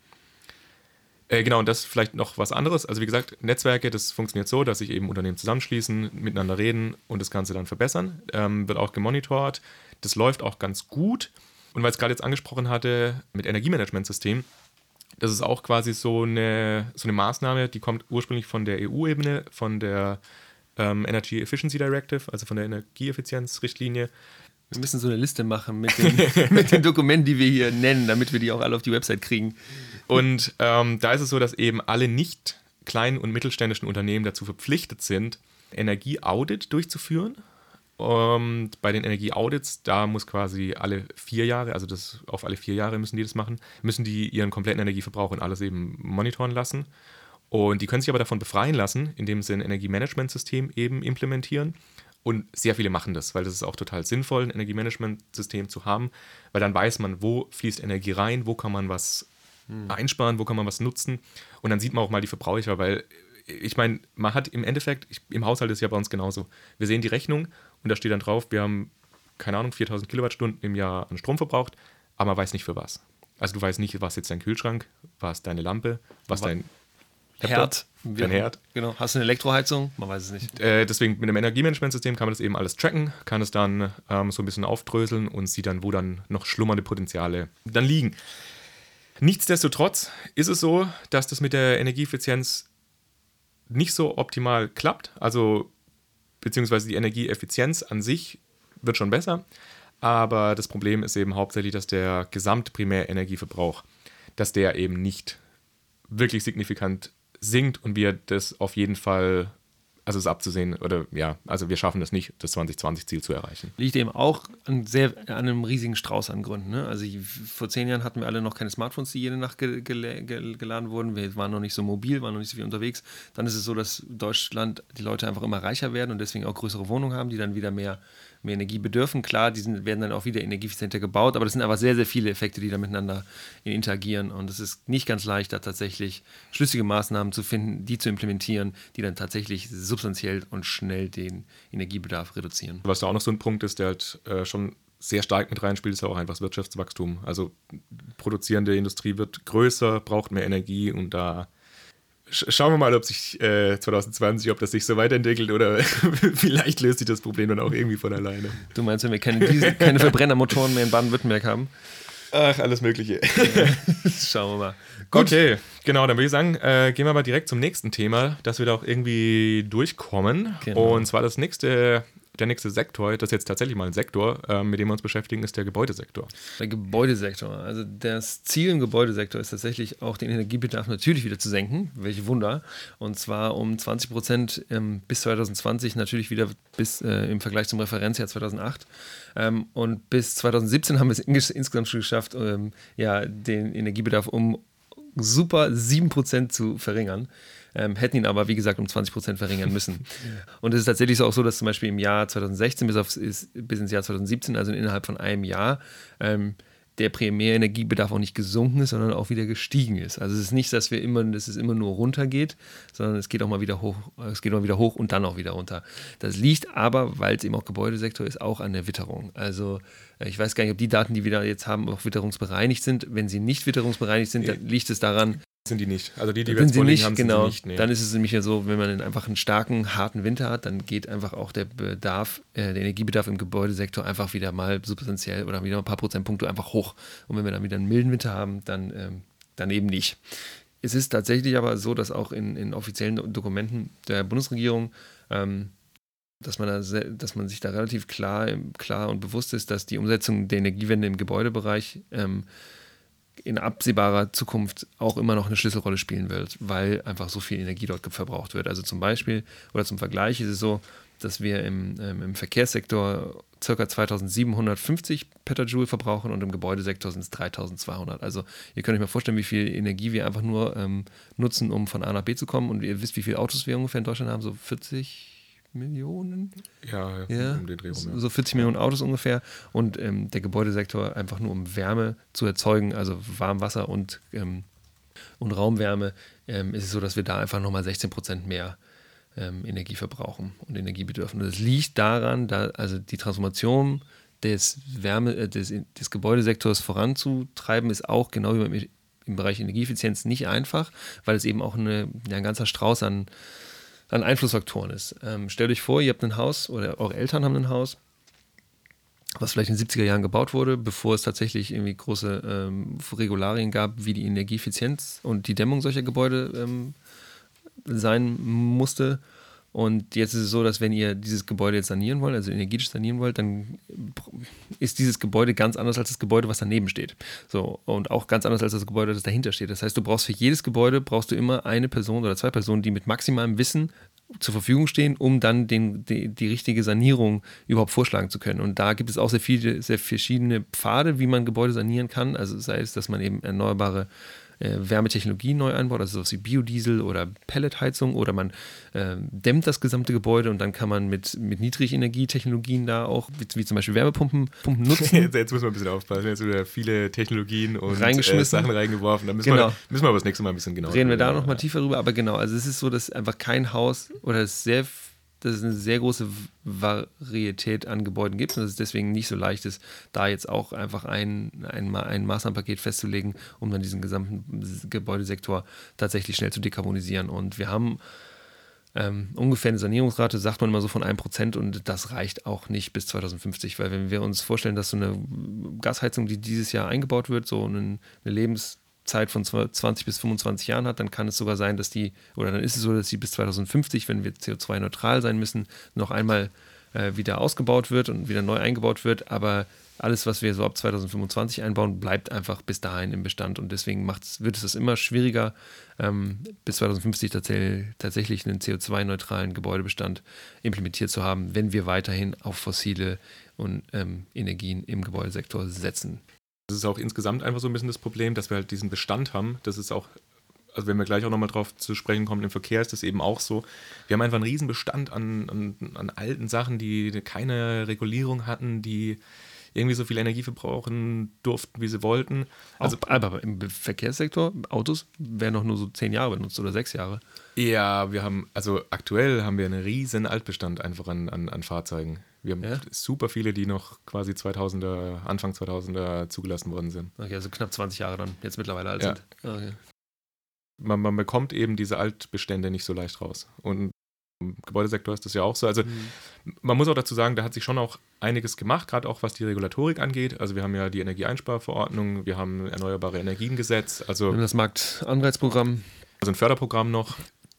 Äh, genau, und das ist vielleicht noch was anderes. Also wie gesagt, Netzwerke, das funktioniert so, dass sich eben Unternehmen zusammenschließen, miteinander reden und das Ganze dann verbessern. Ähm, wird auch gemonitort. Das läuft auch ganz gut. Und weil es gerade jetzt angesprochen hatte mit Energiemanagementsystem, das ist auch quasi so eine, so eine Maßnahme, die kommt ursprünglich von der EU-Ebene, von der ähm, Energy Efficiency Directive, also von der Energieeffizienzrichtlinie. Wir müssen so eine Liste machen mit den, mit den Dokumenten, die wir hier nennen, damit wir die auch alle auf die Website kriegen. Und ähm, da ist es so, dass eben alle nicht kleinen und mittelständischen Unternehmen dazu verpflichtet sind, Energieaudit durchzuführen. Und bei den Energieaudits, da muss quasi alle vier Jahre, also das auf alle vier Jahre müssen die das machen, müssen die ihren kompletten Energieverbrauch und alles eben monitoren lassen. Und die können sich aber davon befreien lassen, indem sie ein Energiemanagementsystem eben implementieren. Und sehr viele machen das, weil das ist auch total sinnvoll, ein Energiemanagementsystem zu haben, weil dann weiß man, wo fließt Energie rein, wo kann man was hm. einsparen, wo kann man was nutzen. Und dann sieht man auch mal die Verbraucher, weil ich meine, man hat im Endeffekt, ich, im Haushalt ist es ja bei uns genauso. Wir sehen die Rechnung und da steht dann drauf, wir haben, keine Ahnung, 4000 Kilowattstunden im Jahr an Strom verbraucht, aber man weiß nicht für was. Also du weißt nicht, was jetzt dein Kühlschrank, was deine Lampe, was dein Herd. Dein Herd. Genau. Hast du eine Elektroheizung? Man weiß es nicht. Äh, deswegen mit einem Energiemanagementsystem kann man das eben alles tracken, kann es dann ähm, so ein bisschen aufdröseln und sieht dann, wo dann noch schlummernde Potenziale dann liegen. Nichtsdestotrotz ist es so, dass das mit der Energieeffizienz nicht so optimal klappt. Also, beziehungsweise die Energieeffizienz an sich wird schon besser. Aber das Problem ist eben hauptsächlich, dass der Gesamtprimärenergieverbrauch, dass der eben nicht wirklich signifikant sinkt und wir das auf jeden Fall also ist abzusehen, oder ja, also wir schaffen es nicht, das 2020-Ziel zu erreichen. Liegt eben auch an, sehr, an einem riesigen Strauß an Gründen. Ne? Also vor zehn Jahren hatten wir alle noch keine Smartphones, die jede Nacht ge ge ge geladen wurden. Wir waren noch nicht so mobil, waren noch nicht so viel unterwegs. Dann ist es so, dass Deutschland die Leute einfach immer reicher werden und deswegen auch größere Wohnungen haben, die dann wieder mehr mehr Energie bedürfen. Klar, die sind, werden dann auch wieder energieeffizienter gebaut, aber das sind einfach sehr, sehr viele Effekte, die da miteinander interagieren. Und es ist nicht ganz leicht, da tatsächlich schlüssige Maßnahmen zu finden, die zu implementieren, die dann tatsächlich substanziell und schnell den Energiebedarf reduzieren. Was da auch noch so ein Punkt ist, der halt äh, schon sehr stark mit reinspielt, ist auch einfach das Wirtschaftswachstum. Also produzierende Industrie wird größer, braucht mehr Energie und da schauen wir mal, ob sich äh, 2020, ob das sich so weiterentwickelt oder vielleicht löst sich das Problem dann auch irgendwie von alleine. Du meinst, wenn wir keine, Diesel, keine Verbrennermotoren mehr in Baden-Württemberg haben? Ach, alles Mögliche. Schauen wir mal. Gut. Okay, genau, dann würde ich sagen, äh, gehen wir mal direkt zum nächsten Thema, dass wir da auch irgendwie durchkommen. Genau. Und zwar das nächste der nächste Sektor, das ist jetzt tatsächlich mal ein Sektor, äh, mit dem wir uns beschäftigen, ist der Gebäudesektor. Der Gebäudesektor. Also das Ziel im Gebäudesektor ist tatsächlich auch den Energiebedarf natürlich wieder zu senken. Welche Wunder. Und zwar um 20 Prozent ähm, bis 2020, natürlich wieder bis äh, im Vergleich zum Referenzjahr 2008. Ähm, und bis 2017 haben wir es insgesamt schon geschafft, ähm, ja, den Energiebedarf um super 7 Prozent zu verringern ähm, hätten ihn aber, wie gesagt, um 20 Prozent verringern müssen. Und es ist tatsächlich auch so, dass zum Beispiel im Jahr 2016 bis, auf, bis ins Jahr 2017, also innerhalb von einem Jahr, ähm, der Primärenergiebedarf auch nicht gesunken ist, sondern auch wieder gestiegen ist. Also es ist nicht, dass wir immer, dass es immer nur runter geht, sondern es geht auch mal wieder hoch, es geht auch wieder hoch und dann auch wieder runter. Das liegt aber, weil es eben auch Gebäudesektor ist, auch an der Witterung. Also äh, ich weiß gar nicht, ob die Daten, die wir da jetzt haben, auch witterungsbereinigt sind. Wenn sie nicht witterungsbereinigt sind, dann liegt es daran, sind die nicht. Also die, die wir jetzt sie nicht, haben, genau. sind nicht. Nee. Dann ist es nämlich ja so, wenn man einfach einen starken, harten Winter hat, dann geht einfach auch der Bedarf, äh, der Energiebedarf im Gebäudesektor einfach wieder mal substanziell oder wieder ein paar Prozentpunkte einfach hoch. Und wenn wir dann wieder einen milden Winter haben, dann, ähm, dann eben nicht. Es ist tatsächlich aber so, dass auch in, in offiziellen Dokumenten der Bundesregierung ähm, dass man, da, dass man sich da relativ klar, klar und bewusst ist, dass die Umsetzung der Energiewende im Gebäudebereich ähm, in absehbarer Zukunft auch immer noch eine Schlüsselrolle spielen wird, weil einfach so viel Energie dort verbraucht wird. Also zum Beispiel oder zum Vergleich ist es so, dass wir im, ähm, im Verkehrssektor ca. 2750 Petajoule verbrauchen und im Gebäudesektor sind es 3200. Also ihr könnt euch mal vorstellen, wie viel Energie wir einfach nur ähm, nutzen, um von A nach B zu kommen. Und ihr wisst, wie viele Autos wir ungefähr in Deutschland haben, so 40 Millionen. Ja, ja um den Dreh rum, ja. so 40 Millionen Autos ungefähr. Und ähm, der Gebäudesektor einfach nur um Wärme zu erzeugen, also Warmwasser und, ähm, und Raumwärme, ähm, ist es so, dass wir da einfach nochmal 16 Prozent mehr ähm, Energie verbrauchen und Energie bedürfen. Und das liegt daran, da also die Transformation des Wärme, äh, des, des Gebäudesektors voranzutreiben, ist auch genau wie im Bereich Energieeffizienz nicht einfach, weil es eben auch eine, ja, ein ganzer Strauß an an Einflussfaktoren ist. Ähm, stellt euch vor, ihr habt ein Haus oder eure Eltern haben ein Haus, was vielleicht in den 70er Jahren gebaut wurde, bevor es tatsächlich irgendwie große ähm, Regularien gab, wie die Energieeffizienz und die Dämmung solcher Gebäude ähm, sein musste. Und jetzt ist es so, dass wenn ihr dieses Gebäude jetzt sanieren wollt, also energetisch sanieren wollt, dann ist dieses Gebäude ganz anders als das Gebäude, was daneben steht. So, und auch ganz anders als das Gebäude, das dahinter steht. Das heißt, du brauchst für jedes Gebäude brauchst du immer eine Person oder zwei Personen, die mit maximalem Wissen zur Verfügung stehen, um dann den, die, die richtige Sanierung überhaupt vorschlagen zu können. Und da gibt es auch sehr viele, sehr verschiedene Pfade, wie man Gebäude sanieren kann. Also sei es, dass man eben erneuerbare äh, Wärmetechnologie neu einbaut, also sowas wie Biodiesel oder Pelletheizung oder man äh, dämmt das gesamte Gebäude und dann kann man mit, mit Niedrigenergietechnologien da auch, wie, wie, zum Beispiel Wärmepumpen Pumpen nutzen. Jetzt, jetzt muss man ein bisschen aufpassen, jetzt wieder viele Technologien und äh, Sachen reingeworfen. Da müssen, genau. wir, müssen wir aber das nächste Mal ein bisschen genauer Reden wir da nochmal tiefer drüber, aber genau, also es ist so, dass einfach kein Haus oder sehr dass es eine sehr große Varietät an Gebäuden gibt und dass es deswegen nicht so leicht ist, da jetzt auch einfach ein, ein, ein Maßnahmenpaket festzulegen, um dann diesen gesamten Gebäudesektor tatsächlich schnell zu dekarbonisieren. Und wir haben ähm, ungefähr eine Sanierungsrate, sagt man immer so von 1% und das reicht auch nicht bis 2050, weil wenn wir uns vorstellen, dass so eine Gasheizung, die dieses Jahr eingebaut wird, so eine, eine Lebens- Zeit von 20 bis 25 Jahren hat, dann kann es sogar sein, dass die, oder dann ist es so, dass sie bis 2050, wenn wir CO2-neutral sein müssen, noch einmal äh, wieder ausgebaut wird und wieder neu eingebaut wird. Aber alles, was wir so ab 2025 einbauen, bleibt einfach bis dahin im Bestand. Und deswegen wird es das immer schwieriger, ähm, bis 2050 tatsächlich einen CO2-neutralen Gebäudebestand implementiert zu haben, wenn wir weiterhin auf fossile und, ähm, Energien im Gebäudesektor setzen. Das ist auch insgesamt einfach so ein bisschen das Problem, dass wir halt diesen Bestand haben. Das ist auch also wenn wir gleich auch nochmal drauf zu sprechen kommen, im Verkehr ist das eben auch so. Wir haben einfach einen riesen Bestand an, an, an alten Sachen, die keine Regulierung hatten, die irgendwie so viel Energie verbrauchen durften, wie sie wollten. Also, auch, aber im Verkehrssektor, Autos werden noch nur so zehn Jahre benutzt oder sechs Jahre. Ja, wir haben, also aktuell haben wir einen riesen Altbestand einfach an, an, an Fahrzeugen. Wir haben ja? super viele, die noch quasi 2000er, Anfang 2000er zugelassen worden sind. Okay, also knapp 20 Jahre dann jetzt mittlerweile alt ja. sind. Okay. Man, man bekommt eben diese Altbestände nicht so leicht raus. Und im Gebäudesektor ist das ja auch so. Also mhm. man muss auch dazu sagen, da hat sich schon auch einiges gemacht, gerade auch was die Regulatorik angeht. Also wir haben ja die Energieeinsparverordnung, wir haben Erneuerbare Energiengesetz. Also das Marktanreizprogramm. Also ein Förderprogramm noch.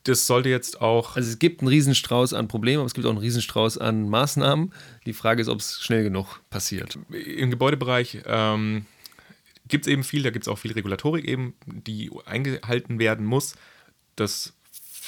Das sollte jetzt auch. Also es gibt einen Riesenstrauß an Problemen, aber es gibt auch einen Riesenstrauß an Maßnahmen. Die Frage ist, ob es schnell genug passiert. Im Gebäudebereich ähm, gibt es eben viel, da gibt es auch viel Regulatorik eben, die eingehalten werden muss. Das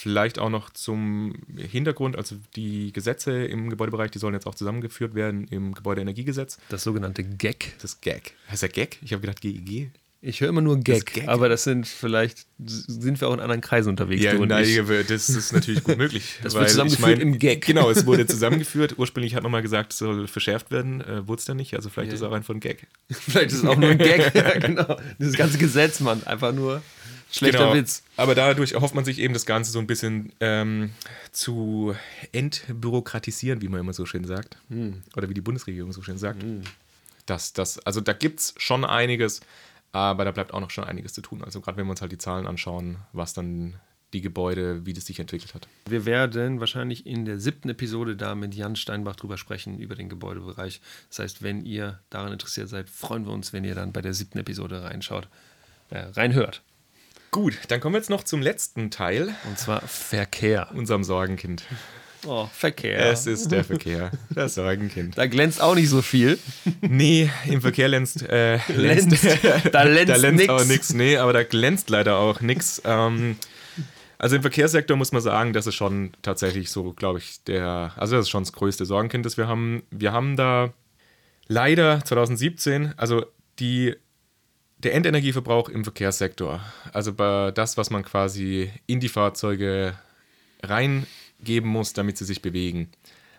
Vielleicht auch noch zum Hintergrund, also die Gesetze im Gebäudebereich, die sollen jetzt auch zusammengeführt werden im Gebäudeenergiegesetz. Das sogenannte GEG. Das GEG. Heißt der GEG? Ich habe gedacht GEG. Ich höre immer nur Gag, Gag, aber das sind vielleicht, sind wir auch in anderen Kreisen unterwegs. Ja, nein, das ist natürlich gut möglich. das wird zusammengeführt ich mein, im Gag. Genau, es wurde zusammengeführt. Ursprünglich hat man mal gesagt, es soll verschärft werden, äh, wurde es dann nicht. Also vielleicht ja. ist es auch einfach ein Gag. vielleicht ist es auch nur ein Gag, ja, genau. Dieses ganze Gesetz, Mann, einfach nur Schlechter genau. Witz. Aber dadurch erhofft man sich eben das Ganze so ein bisschen ähm, zu entbürokratisieren, wie man immer so schön sagt. Hm. Oder wie die Bundesregierung so schön sagt. Hm. Das, das, also da gibt es schon einiges, aber da bleibt auch noch schon einiges zu tun. Also gerade wenn wir uns halt die Zahlen anschauen, was dann die Gebäude, wie das sich entwickelt hat. Wir werden wahrscheinlich in der siebten Episode da mit Jan Steinbach drüber sprechen, über den Gebäudebereich. Das heißt, wenn ihr daran interessiert seid, freuen wir uns, wenn ihr dann bei der siebten Episode reinschaut, äh, reinhört. Gut, dann kommen wir jetzt noch zum letzten Teil. Und zwar Verkehr. Unserem Sorgenkind. Oh, Verkehr. Es ist der Verkehr, das Sorgenkind. Da glänzt auch nicht so viel. Nee, im Verkehr glänzt. Äh, glänzt. da glänzt, da glänzt nix. auch nichts. Nee, aber da glänzt leider auch nichts. Ähm, also im Verkehrssektor muss man sagen, das ist schon tatsächlich so, glaube ich, der. Also das ist schon das größte Sorgenkind, das wir haben. Wir haben da leider 2017, also die der Endenergieverbrauch im Verkehrssektor, also bei das, was man quasi in die Fahrzeuge reingeben muss, damit sie sich bewegen,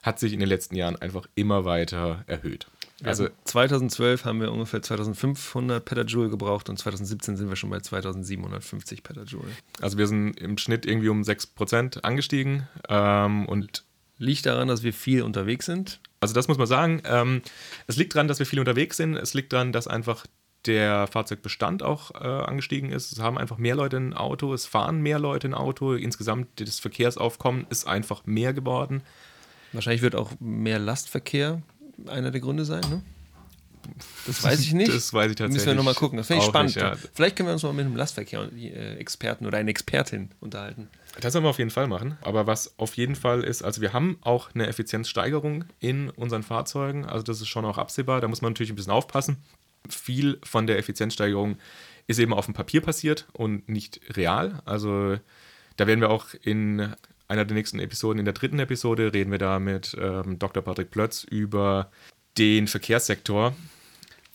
hat sich in den letzten Jahren einfach immer weiter erhöht. Also 2012 haben wir ungefähr 2500 Petajoule gebraucht und 2017 sind wir schon bei 2750 Petajoule. Also wir sind im Schnitt irgendwie um 6% angestiegen ähm, und liegt daran, dass wir viel unterwegs sind. Also das muss man sagen. Ähm, es liegt daran, dass wir viel unterwegs sind. Es liegt daran, dass einfach der Fahrzeugbestand auch äh, angestiegen ist. Es haben einfach mehr Leute ein Auto, es fahren mehr Leute ein Auto. Insgesamt das Verkehrsaufkommen ist einfach mehr geworden. Wahrscheinlich wird auch mehr Lastverkehr einer der Gründe sein, ne? Das weiß ich nicht. Das weiß ich tatsächlich. Müssen wir nochmal gucken. Das finde ich spannend. Nicht, ja. Vielleicht können wir uns mal mit einem Lastverkehr-Experten oder einer Expertin unterhalten. Das sollen wir auf jeden Fall machen. Aber was auf jeden Fall ist, also wir haben auch eine Effizienzsteigerung in unseren Fahrzeugen. Also das ist schon auch absehbar. Da muss man natürlich ein bisschen aufpassen viel von der Effizienzsteigerung ist eben auf dem Papier passiert und nicht real. Also da werden wir auch in einer der nächsten Episoden, in der dritten Episode, reden wir da mit ähm, Dr. Patrick Plötz über den Verkehrssektor.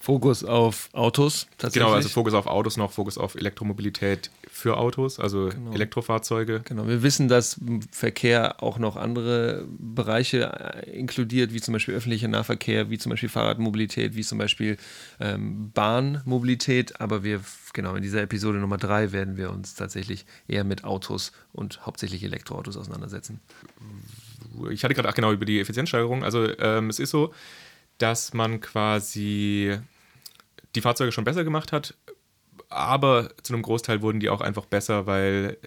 Fokus auf Autos, tatsächlich. Genau, also Fokus auf Autos noch, Fokus auf Elektromobilität für Autos, also genau. Elektrofahrzeuge. Genau, wir wissen, dass Verkehr auch noch andere Bereiche äh, inkludiert, wie zum Beispiel öffentlicher Nahverkehr, wie zum Beispiel Fahrradmobilität, wie zum Beispiel ähm, Bahnmobilität. Aber wir, genau, in dieser Episode Nummer drei werden wir uns tatsächlich eher mit Autos und hauptsächlich Elektroautos auseinandersetzen. Ich hatte gerade auch genau über die Effizienzsteigerung. Also ähm, es ist so, dass man quasi die Fahrzeuge schon besser gemacht hat, aber zu einem Großteil wurden die auch einfach besser, weil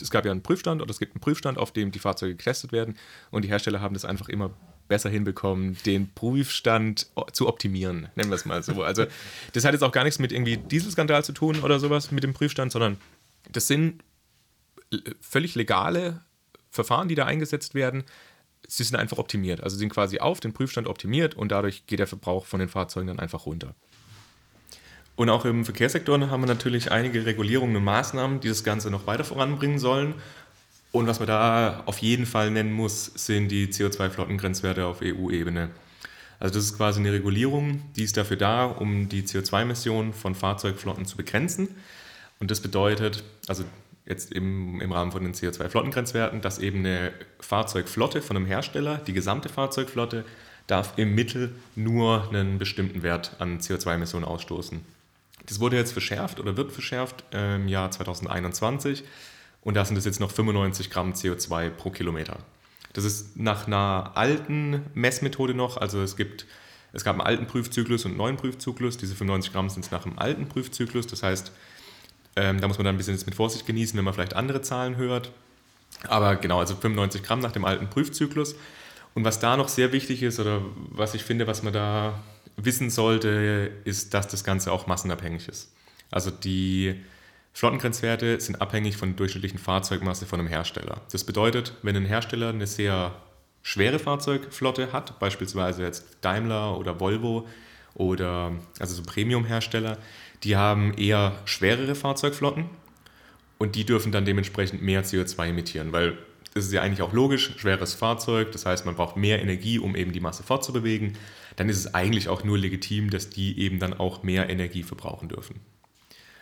es gab ja einen Prüfstand oder es gibt einen Prüfstand, auf dem die Fahrzeuge getestet werden und die Hersteller haben das einfach immer besser hinbekommen, den Prüfstand zu optimieren, nennen wir es mal so. Also das hat jetzt auch gar nichts mit irgendwie Dieselskandal zu tun oder sowas mit dem Prüfstand, sondern das sind völlig legale Verfahren, die da eingesetzt werden, sie sind einfach optimiert. Also sind quasi auf den Prüfstand optimiert und dadurch geht der Verbrauch von den Fahrzeugen dann einfach runter. Und auch im Verkehrssektor haben wir natürlich einige Regulierungen und Maßnahmen, die das Ganze noch weiter voranbringen sollen. Und was man da auf jeden Fall nennen muss, sind die CO2-Flottengrenzwerte auf EU-Ebene. Also das ist quasi eine Regulierung, die ist dafür da, um die CO2-Emissionen von Fahrzeugflotten zu begrenzen. Und das bedeutet, also jetzt im, im Rahmen von den CO2-Flottengrenzwerten, dass eben eine Fahrzeugflotte von einem Hersteller, die gesamte Fahrzeugflotte, darf im Mittel nur einen bestimmten Wert an CO2-Emissionen ausstoßen. Das wurde jetzt verschärft oder wird verschärft im Jahr 2021 und da sind es jetzt noch 95 Gramm CO2 pro Kilometer. Das ist nach einer alten Messmethode noch, also es gibt es gab einen alten Prüfzyklus und einen neuen Prüfzyklus. Diese 95 Gramm sind nach dem alten Prüfzyklus. Das heißt, ähm, da muss man dann ein bisschen mit Vorsicht genießen, wenn man vielleicht andere Zahlen hört. Aber genau, also 95 Gramm nach dem alten Prüfzyklus. Und was da noch sehr wichtig ist oder was ich finde, was man da wissen sollte, ist, dass das Ganze auch massenabhängig ist. Also die Flottengrenzwerte sind abhängig von der durchschnittlichen Fahrzeugmasse von einem Hersteller. Das bedeutet, wenn ein Hersteller eine sehr schwere Fahrzeugflotte hat, beispielsweise jetzt Daimler oder Volvo oder also so Premium-Hersteller, die haben eher schwerere Fahrzeugflotten und die dürfen dann dementsprechend mehr CO2 emittieren, weil ist ja eigentlich auch logisch, schweres Fahrzeug, das heißt, man braucht mehr Energie, um eben die Masse fortzubewegen. Dann ist es eigentlich auch nur legitim, dass die eben dann auch mehr Energie verbrauchen dürfen.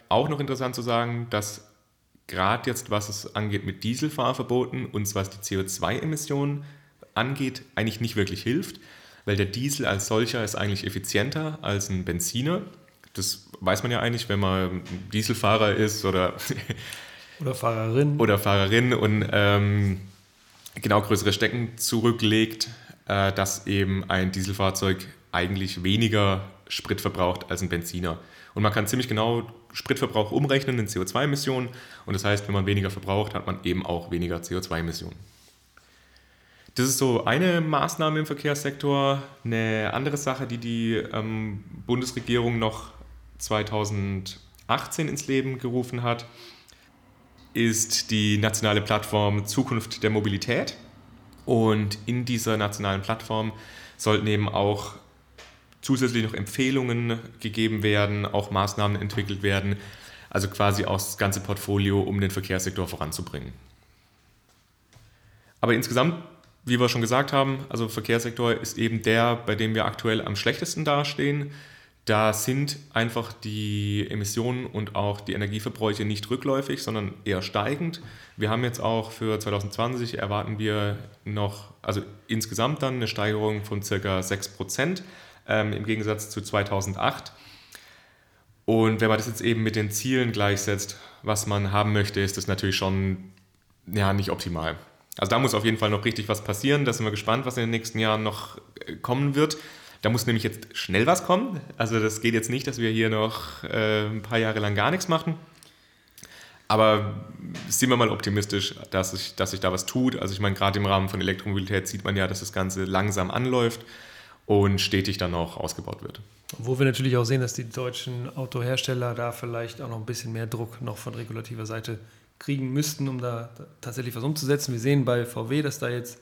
Auch noch interessant zu sagen, dass gerade jetzt, was es angeht mit Dieselfahrverboten, und was die CO2-Emissionen angeht, eigentlich nicht wirklich hilft, weil der Diesel als solcher ist eigentlich effizienter als ein Benziner. Das weiß man ja eigentlich, wenn man Dieselfahrer ist oder, oder Fahrerin. Oder Fahrerin und ähm, genau größere Stecken zurücklegt, äh, dass eben ein Dieselfahrzeug eigentlich weniger Sprit verbraucht als ein Benziner. Und man kann ziemlich genau Spritverbrauch umrechnen in CO2-Emissionen. Und das heißt, wenn man weniger verbraucht, hat man eben auch weniger CO2-Emissionen. Das ist so eine Maßnahme im Verkehrssektor. Eine andere Sache, die die ähm, Bundesregierung noch 2018 ins Leben gerufen hat, ist die nationale Plattform Zukunft der Mobilität. Und in dieser nationalen Plattform sollten eben auch zusätzlich noch Empfehlungen gegeben werden, auch Maßnahmen entwickelt werden, also quasi auch das ganze Portfolio, um den Verkehrssektor voranzubringen. Aber insgesamt, wie wir schon gesagt haben, also Verkehrssektor ist eben der, bei dem wir aktuell am schlechtesten dastehen. Da sind einfach die Emissionen und auch die Energieverbräuche nicht rückläufig, sondern eher steigend. Wir haben jetzt auch für 2020 erwarten wir noch, also insgesamt dann eine Steigerung von circa 6 Prozent ähm, im Gegensatz zu 2008. Und wenn man das jetzt eben mit den Zielen gleichsetzt, was man haben möchte, ist das natürlich schon ja, nicht optimal. Also da muss auf jeden Fall noch richtig was passieren. Da sind wir gespannt, was in den nächsten Jahren noch äh, kommen wird. Da muss nämlich jetzt schnell was kommen. Also das geht jetzt nicht, dass wir hier noch äh, ein paar Jahre lang gar nichts machen. Aber sind wir mal optimistisch, dass sich, dass sich da was tut. Also ich meine, gerade im Rahmen von Elektromobilität sieht man ja, dass das Ganze langsam anläuft und stetig dann auch ausgebaut wird. Wo wir natürlich auch sehen, dass die deutschen Autohersteller da vielleicht auch noch ein bisschen mehr Druck noch von regulativer Seite kriegen müssten, um da tatsächlich was umzusetzen. Wir sehen bei VW, dass da jetzt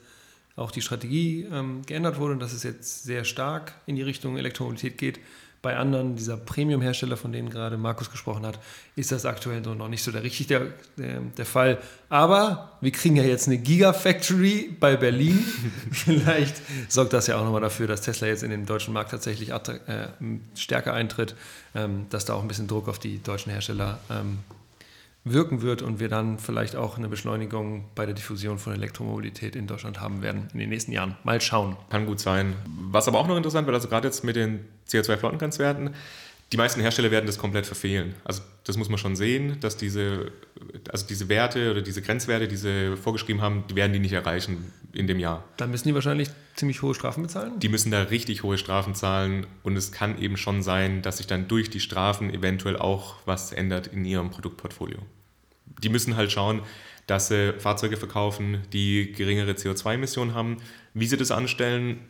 auch die Strategie ähm, geändert wurde und dass es jetzt sehr stark in die Richtung Elektromobilität geht. Bei anderen, dieser Premium-Hersteller, von denen gerade Markus gesprochen hat, ist das aktuell so noch nicht so der richtig der, der, der Fall. Aber wir kriegen ja jetzt eine Gigafactory bei Berlin. Vielleicht sorgt das ja auch nochmal dafür, dass Tesla jetzt in den deutschen Markt tatsächlich äh, stärker eintritt, ähm, dass da auch ein bisschen Druck auf die deutschen Hersteller ähm, wirken wird und wir dann vielleicht auch eine Beschleunigung bei der Diffusion von Elektromobilität in Deutschland haben werden in den nächsten Jahren. Mal schauen. Kann gut sein. Was aber auch noch interessant wird, also gerade jetzt mit den CO2-Flottengrenzwerten, die meisten Hersteller werden das komplett verfehlen. Also das muss man schon sehen, dass diese, also diese Werte oder diese Grenzwerte, die sie vorgeschrieben haben, die werden die nicht erreichen in dem Jahr. Dann müssen die wahrscheinlich ziemlich hohe Strafen bezahlen? Die müssen da richtig hohe Strafen zahlen und es kann eben schon sein, dass sich dann durch die Strafen eventuell auch was ändert in ihrem Produktportfolio. Die müssen halt schauen, dass sie Fahrzeuge verkaufen, die geringere CO2-Emissionen haben. Wie sie das anstellen,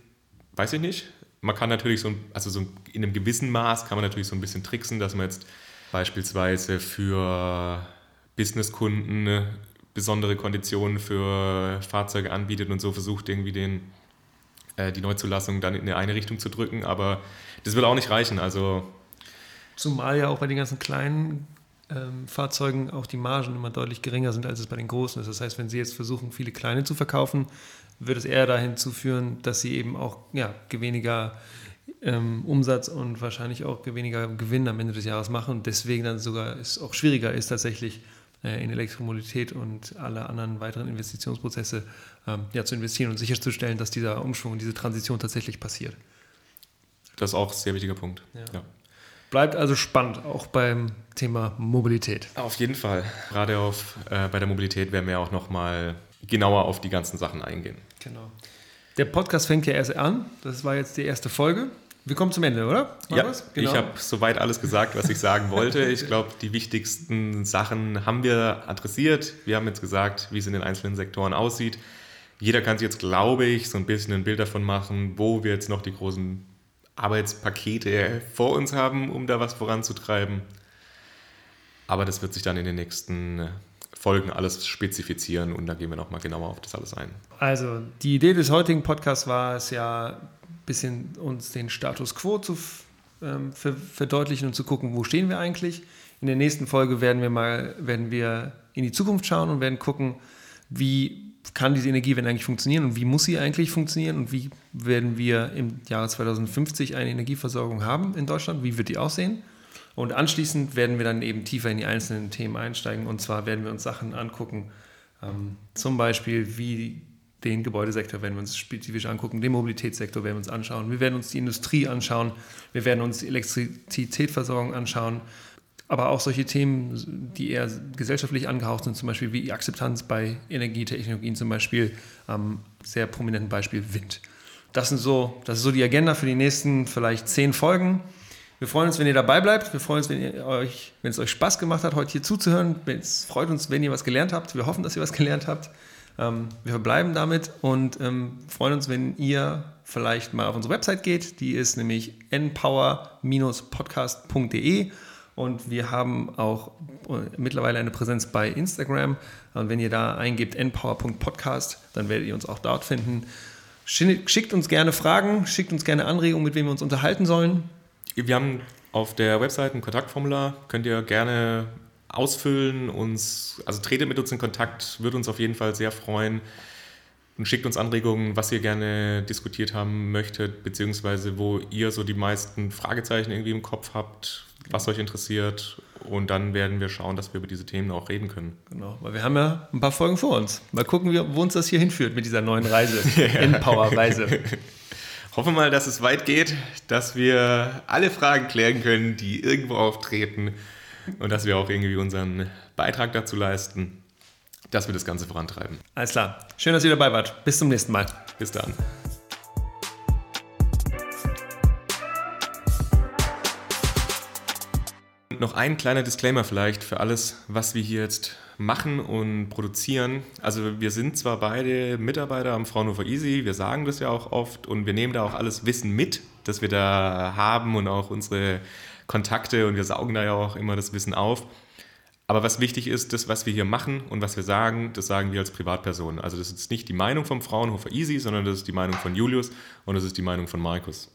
weiß ich nicht man kann natürlich so, also so in einem gewissen Maß kann man natürlich so ein bisschen tricksen, dass man jetzt beispielsweise für Businesskunden besondere Konditionen für Fahrzeuge anbietet und so versucht irgendwie den, äh, die Neuzulassung dann in eine Richtung zu drücken. Aber das wird auch nicht reichen. Also Zumal ja auch bei den ganzen kleinen ähm, Fahrzeugen auch die Margen immer deutlich geringer sind, als es bei den großen ist. Das heißt, wenn Sie jetzt versuchen, viele kleine zu verkaufen, wird es eher dahin zu führen, dass Sie eben auch ja, weniger ähm, Umsatz und wahrscheinlich auch weniger Gewinn am Ende des Jahres machen und deswegen dann sogar es auch schwieriger ist, tatsächlich äh, in Elektromobilität und alle anderen weiteren Investitionsprozesse ähm, ja, zu investieren und sicherzustellen, dass dieser Umschwung, diese Transition tatsächlich passiert. Das ist auch ein sehr wichtiger Punkt. Ja. Ja. Bleibt also spannend, auch beim Thema Mobilität. Auf jeden Fall. Gerade auf, äh, bei der Mobilität werden wir auch nochmal genauer auf die ganzen Sachen eingehen. Genau. Der Podcast fängt ja erst an. Das war jetzt die erste Folge. Wir kommen zum Ende, oder? ja, genau. ich habe soweit alles gesagt, was ich sagen wollte. Ich glaube, die wichtigsten Sachen haben wir adressiert. Wir haben jetzt gesagt, wie es in den einzelnen Sektoren aussieht. Jeder kann sich jetzt, glaube ich, so ein bisschen ein Bild davon machen, wo wir jetzt noch die großen Arbeitspakete vor uns haben, um da was voranzutreiben. Aber das wird sich dann in den nächsten Folgen alles spezifizieren und da gehen wir nochmal genauer auf das alles ein. Also die Idee des heutigen Podcasts war es ja, ein bisschen uns den Status quo zu ähm, verdeutlichen und zu gucken, wo stehen wir eigentlich. In der nächsten Folge werden wir mal werden wir in die Zukunft schauen und werden gucken, wie kann diese Energiewende eigentlich funktionieren und wie muss sie eigentlich funktionieren und wie werden wir im Jahre 2050 eine Energieversorgung haben in Deutschland, wie wird die aussehen? Und anschließend werden wir dann eben tiefer in die einzelnen Themen einsteigen. Und zwar werden wir uns Sachen angucken, ähm, zum Beispiel wie den Gebäudesektor werden wir uns spezifisch angucken, den Mobilitätssektor werden wir uns anschauen, wir werden uns die Industrie anschauen, wir werden uns Elektrizitätsversorgung anschauen, aber auch solche Themen, die eher gesellschaftlich angehaucht sind, zum Beispiel wie Akzeptanz bei Energietechnologien, zum Beispiel am sehr prominenten Beispiel Wind. Das, sind so, das ist so die Agenda für die nächsten vielleicht zehn Folgen. Wir freuen uns, wenn ihr dabei bleibt. Wir freuen uns, wenn, euch, wenn es euch Spaß gemacht hat, heute hier zuzuhören. Es freut uns, wenn ihr was gelernt habt. Wir hoffen, dass ihr was gelernt habt. Ähm, wir verbleiben damit und ähm, freuen uns, wenn ihr vielleicht mal auf unsere Website geht. Die ist nämlich npower-podcast.de und wir haben auch äh, mittlerweile eine Präsenz bei Instagram. Und wenn ihr da eingebt npower.podcast, dann werdet ihr uns auch dort finden. Schickt uns gerne Fragen, schickt uns gerne Anregungen, mit wem wir uns unterhalten sollen. Wir haben auf der Website ein Kontaktformular, könnt ihr gerne ausfüllen, uns, also tretet mit uns in Kontakt, würde uns auf jeden Fall sehr freuen und schickt uns Anregungen, was ihr gerne diskutiert haben möchtet, beziehungsweise wo ihr so die meisten Fragezeichen irgendwie im Kopf habt, was euch interessiert. Und dann werden wir schauen, dass wir über diese Themen auch reden können. Genau, weil wir haben ja ein paar Folgen vor uns. Mal gucken, wo uns das hier hinführt mit dieser neuen Reise, in Power-Reise. Hoffe mal, dass es weit geht, dass wir alle Fragen klären können, die irgendwo auftreten und dass wir auch irgendwie unseren Beitrag dazu leisten, dass wir das Ganze vorantreiben. Alles klar. Schön, dass ihr dabei wart. Bis zum nächsten Mal. Bis dann. noch ein kleiner Disclaimer vielleicht für alles, was wir hier jetzt machen und produzieren. Also wir sind zwar beide Mitarbeiter am Fraunhofer Easy, wir sagen das ja auch oft und wir nehmen da auch alles Wissen mit, das wir da haben und auch unsere Kontakte und wir saugen da ja auch immer das Wissen auf. Aber was wichtig ist, das, was wir hier machen und was wir sagen, das sagen wir als Privatperson. Also das ist nicht die Meinung vom Fraunhofer Easy, sondern das ist die Meinung von Julius und das ist die Meinung von Markus.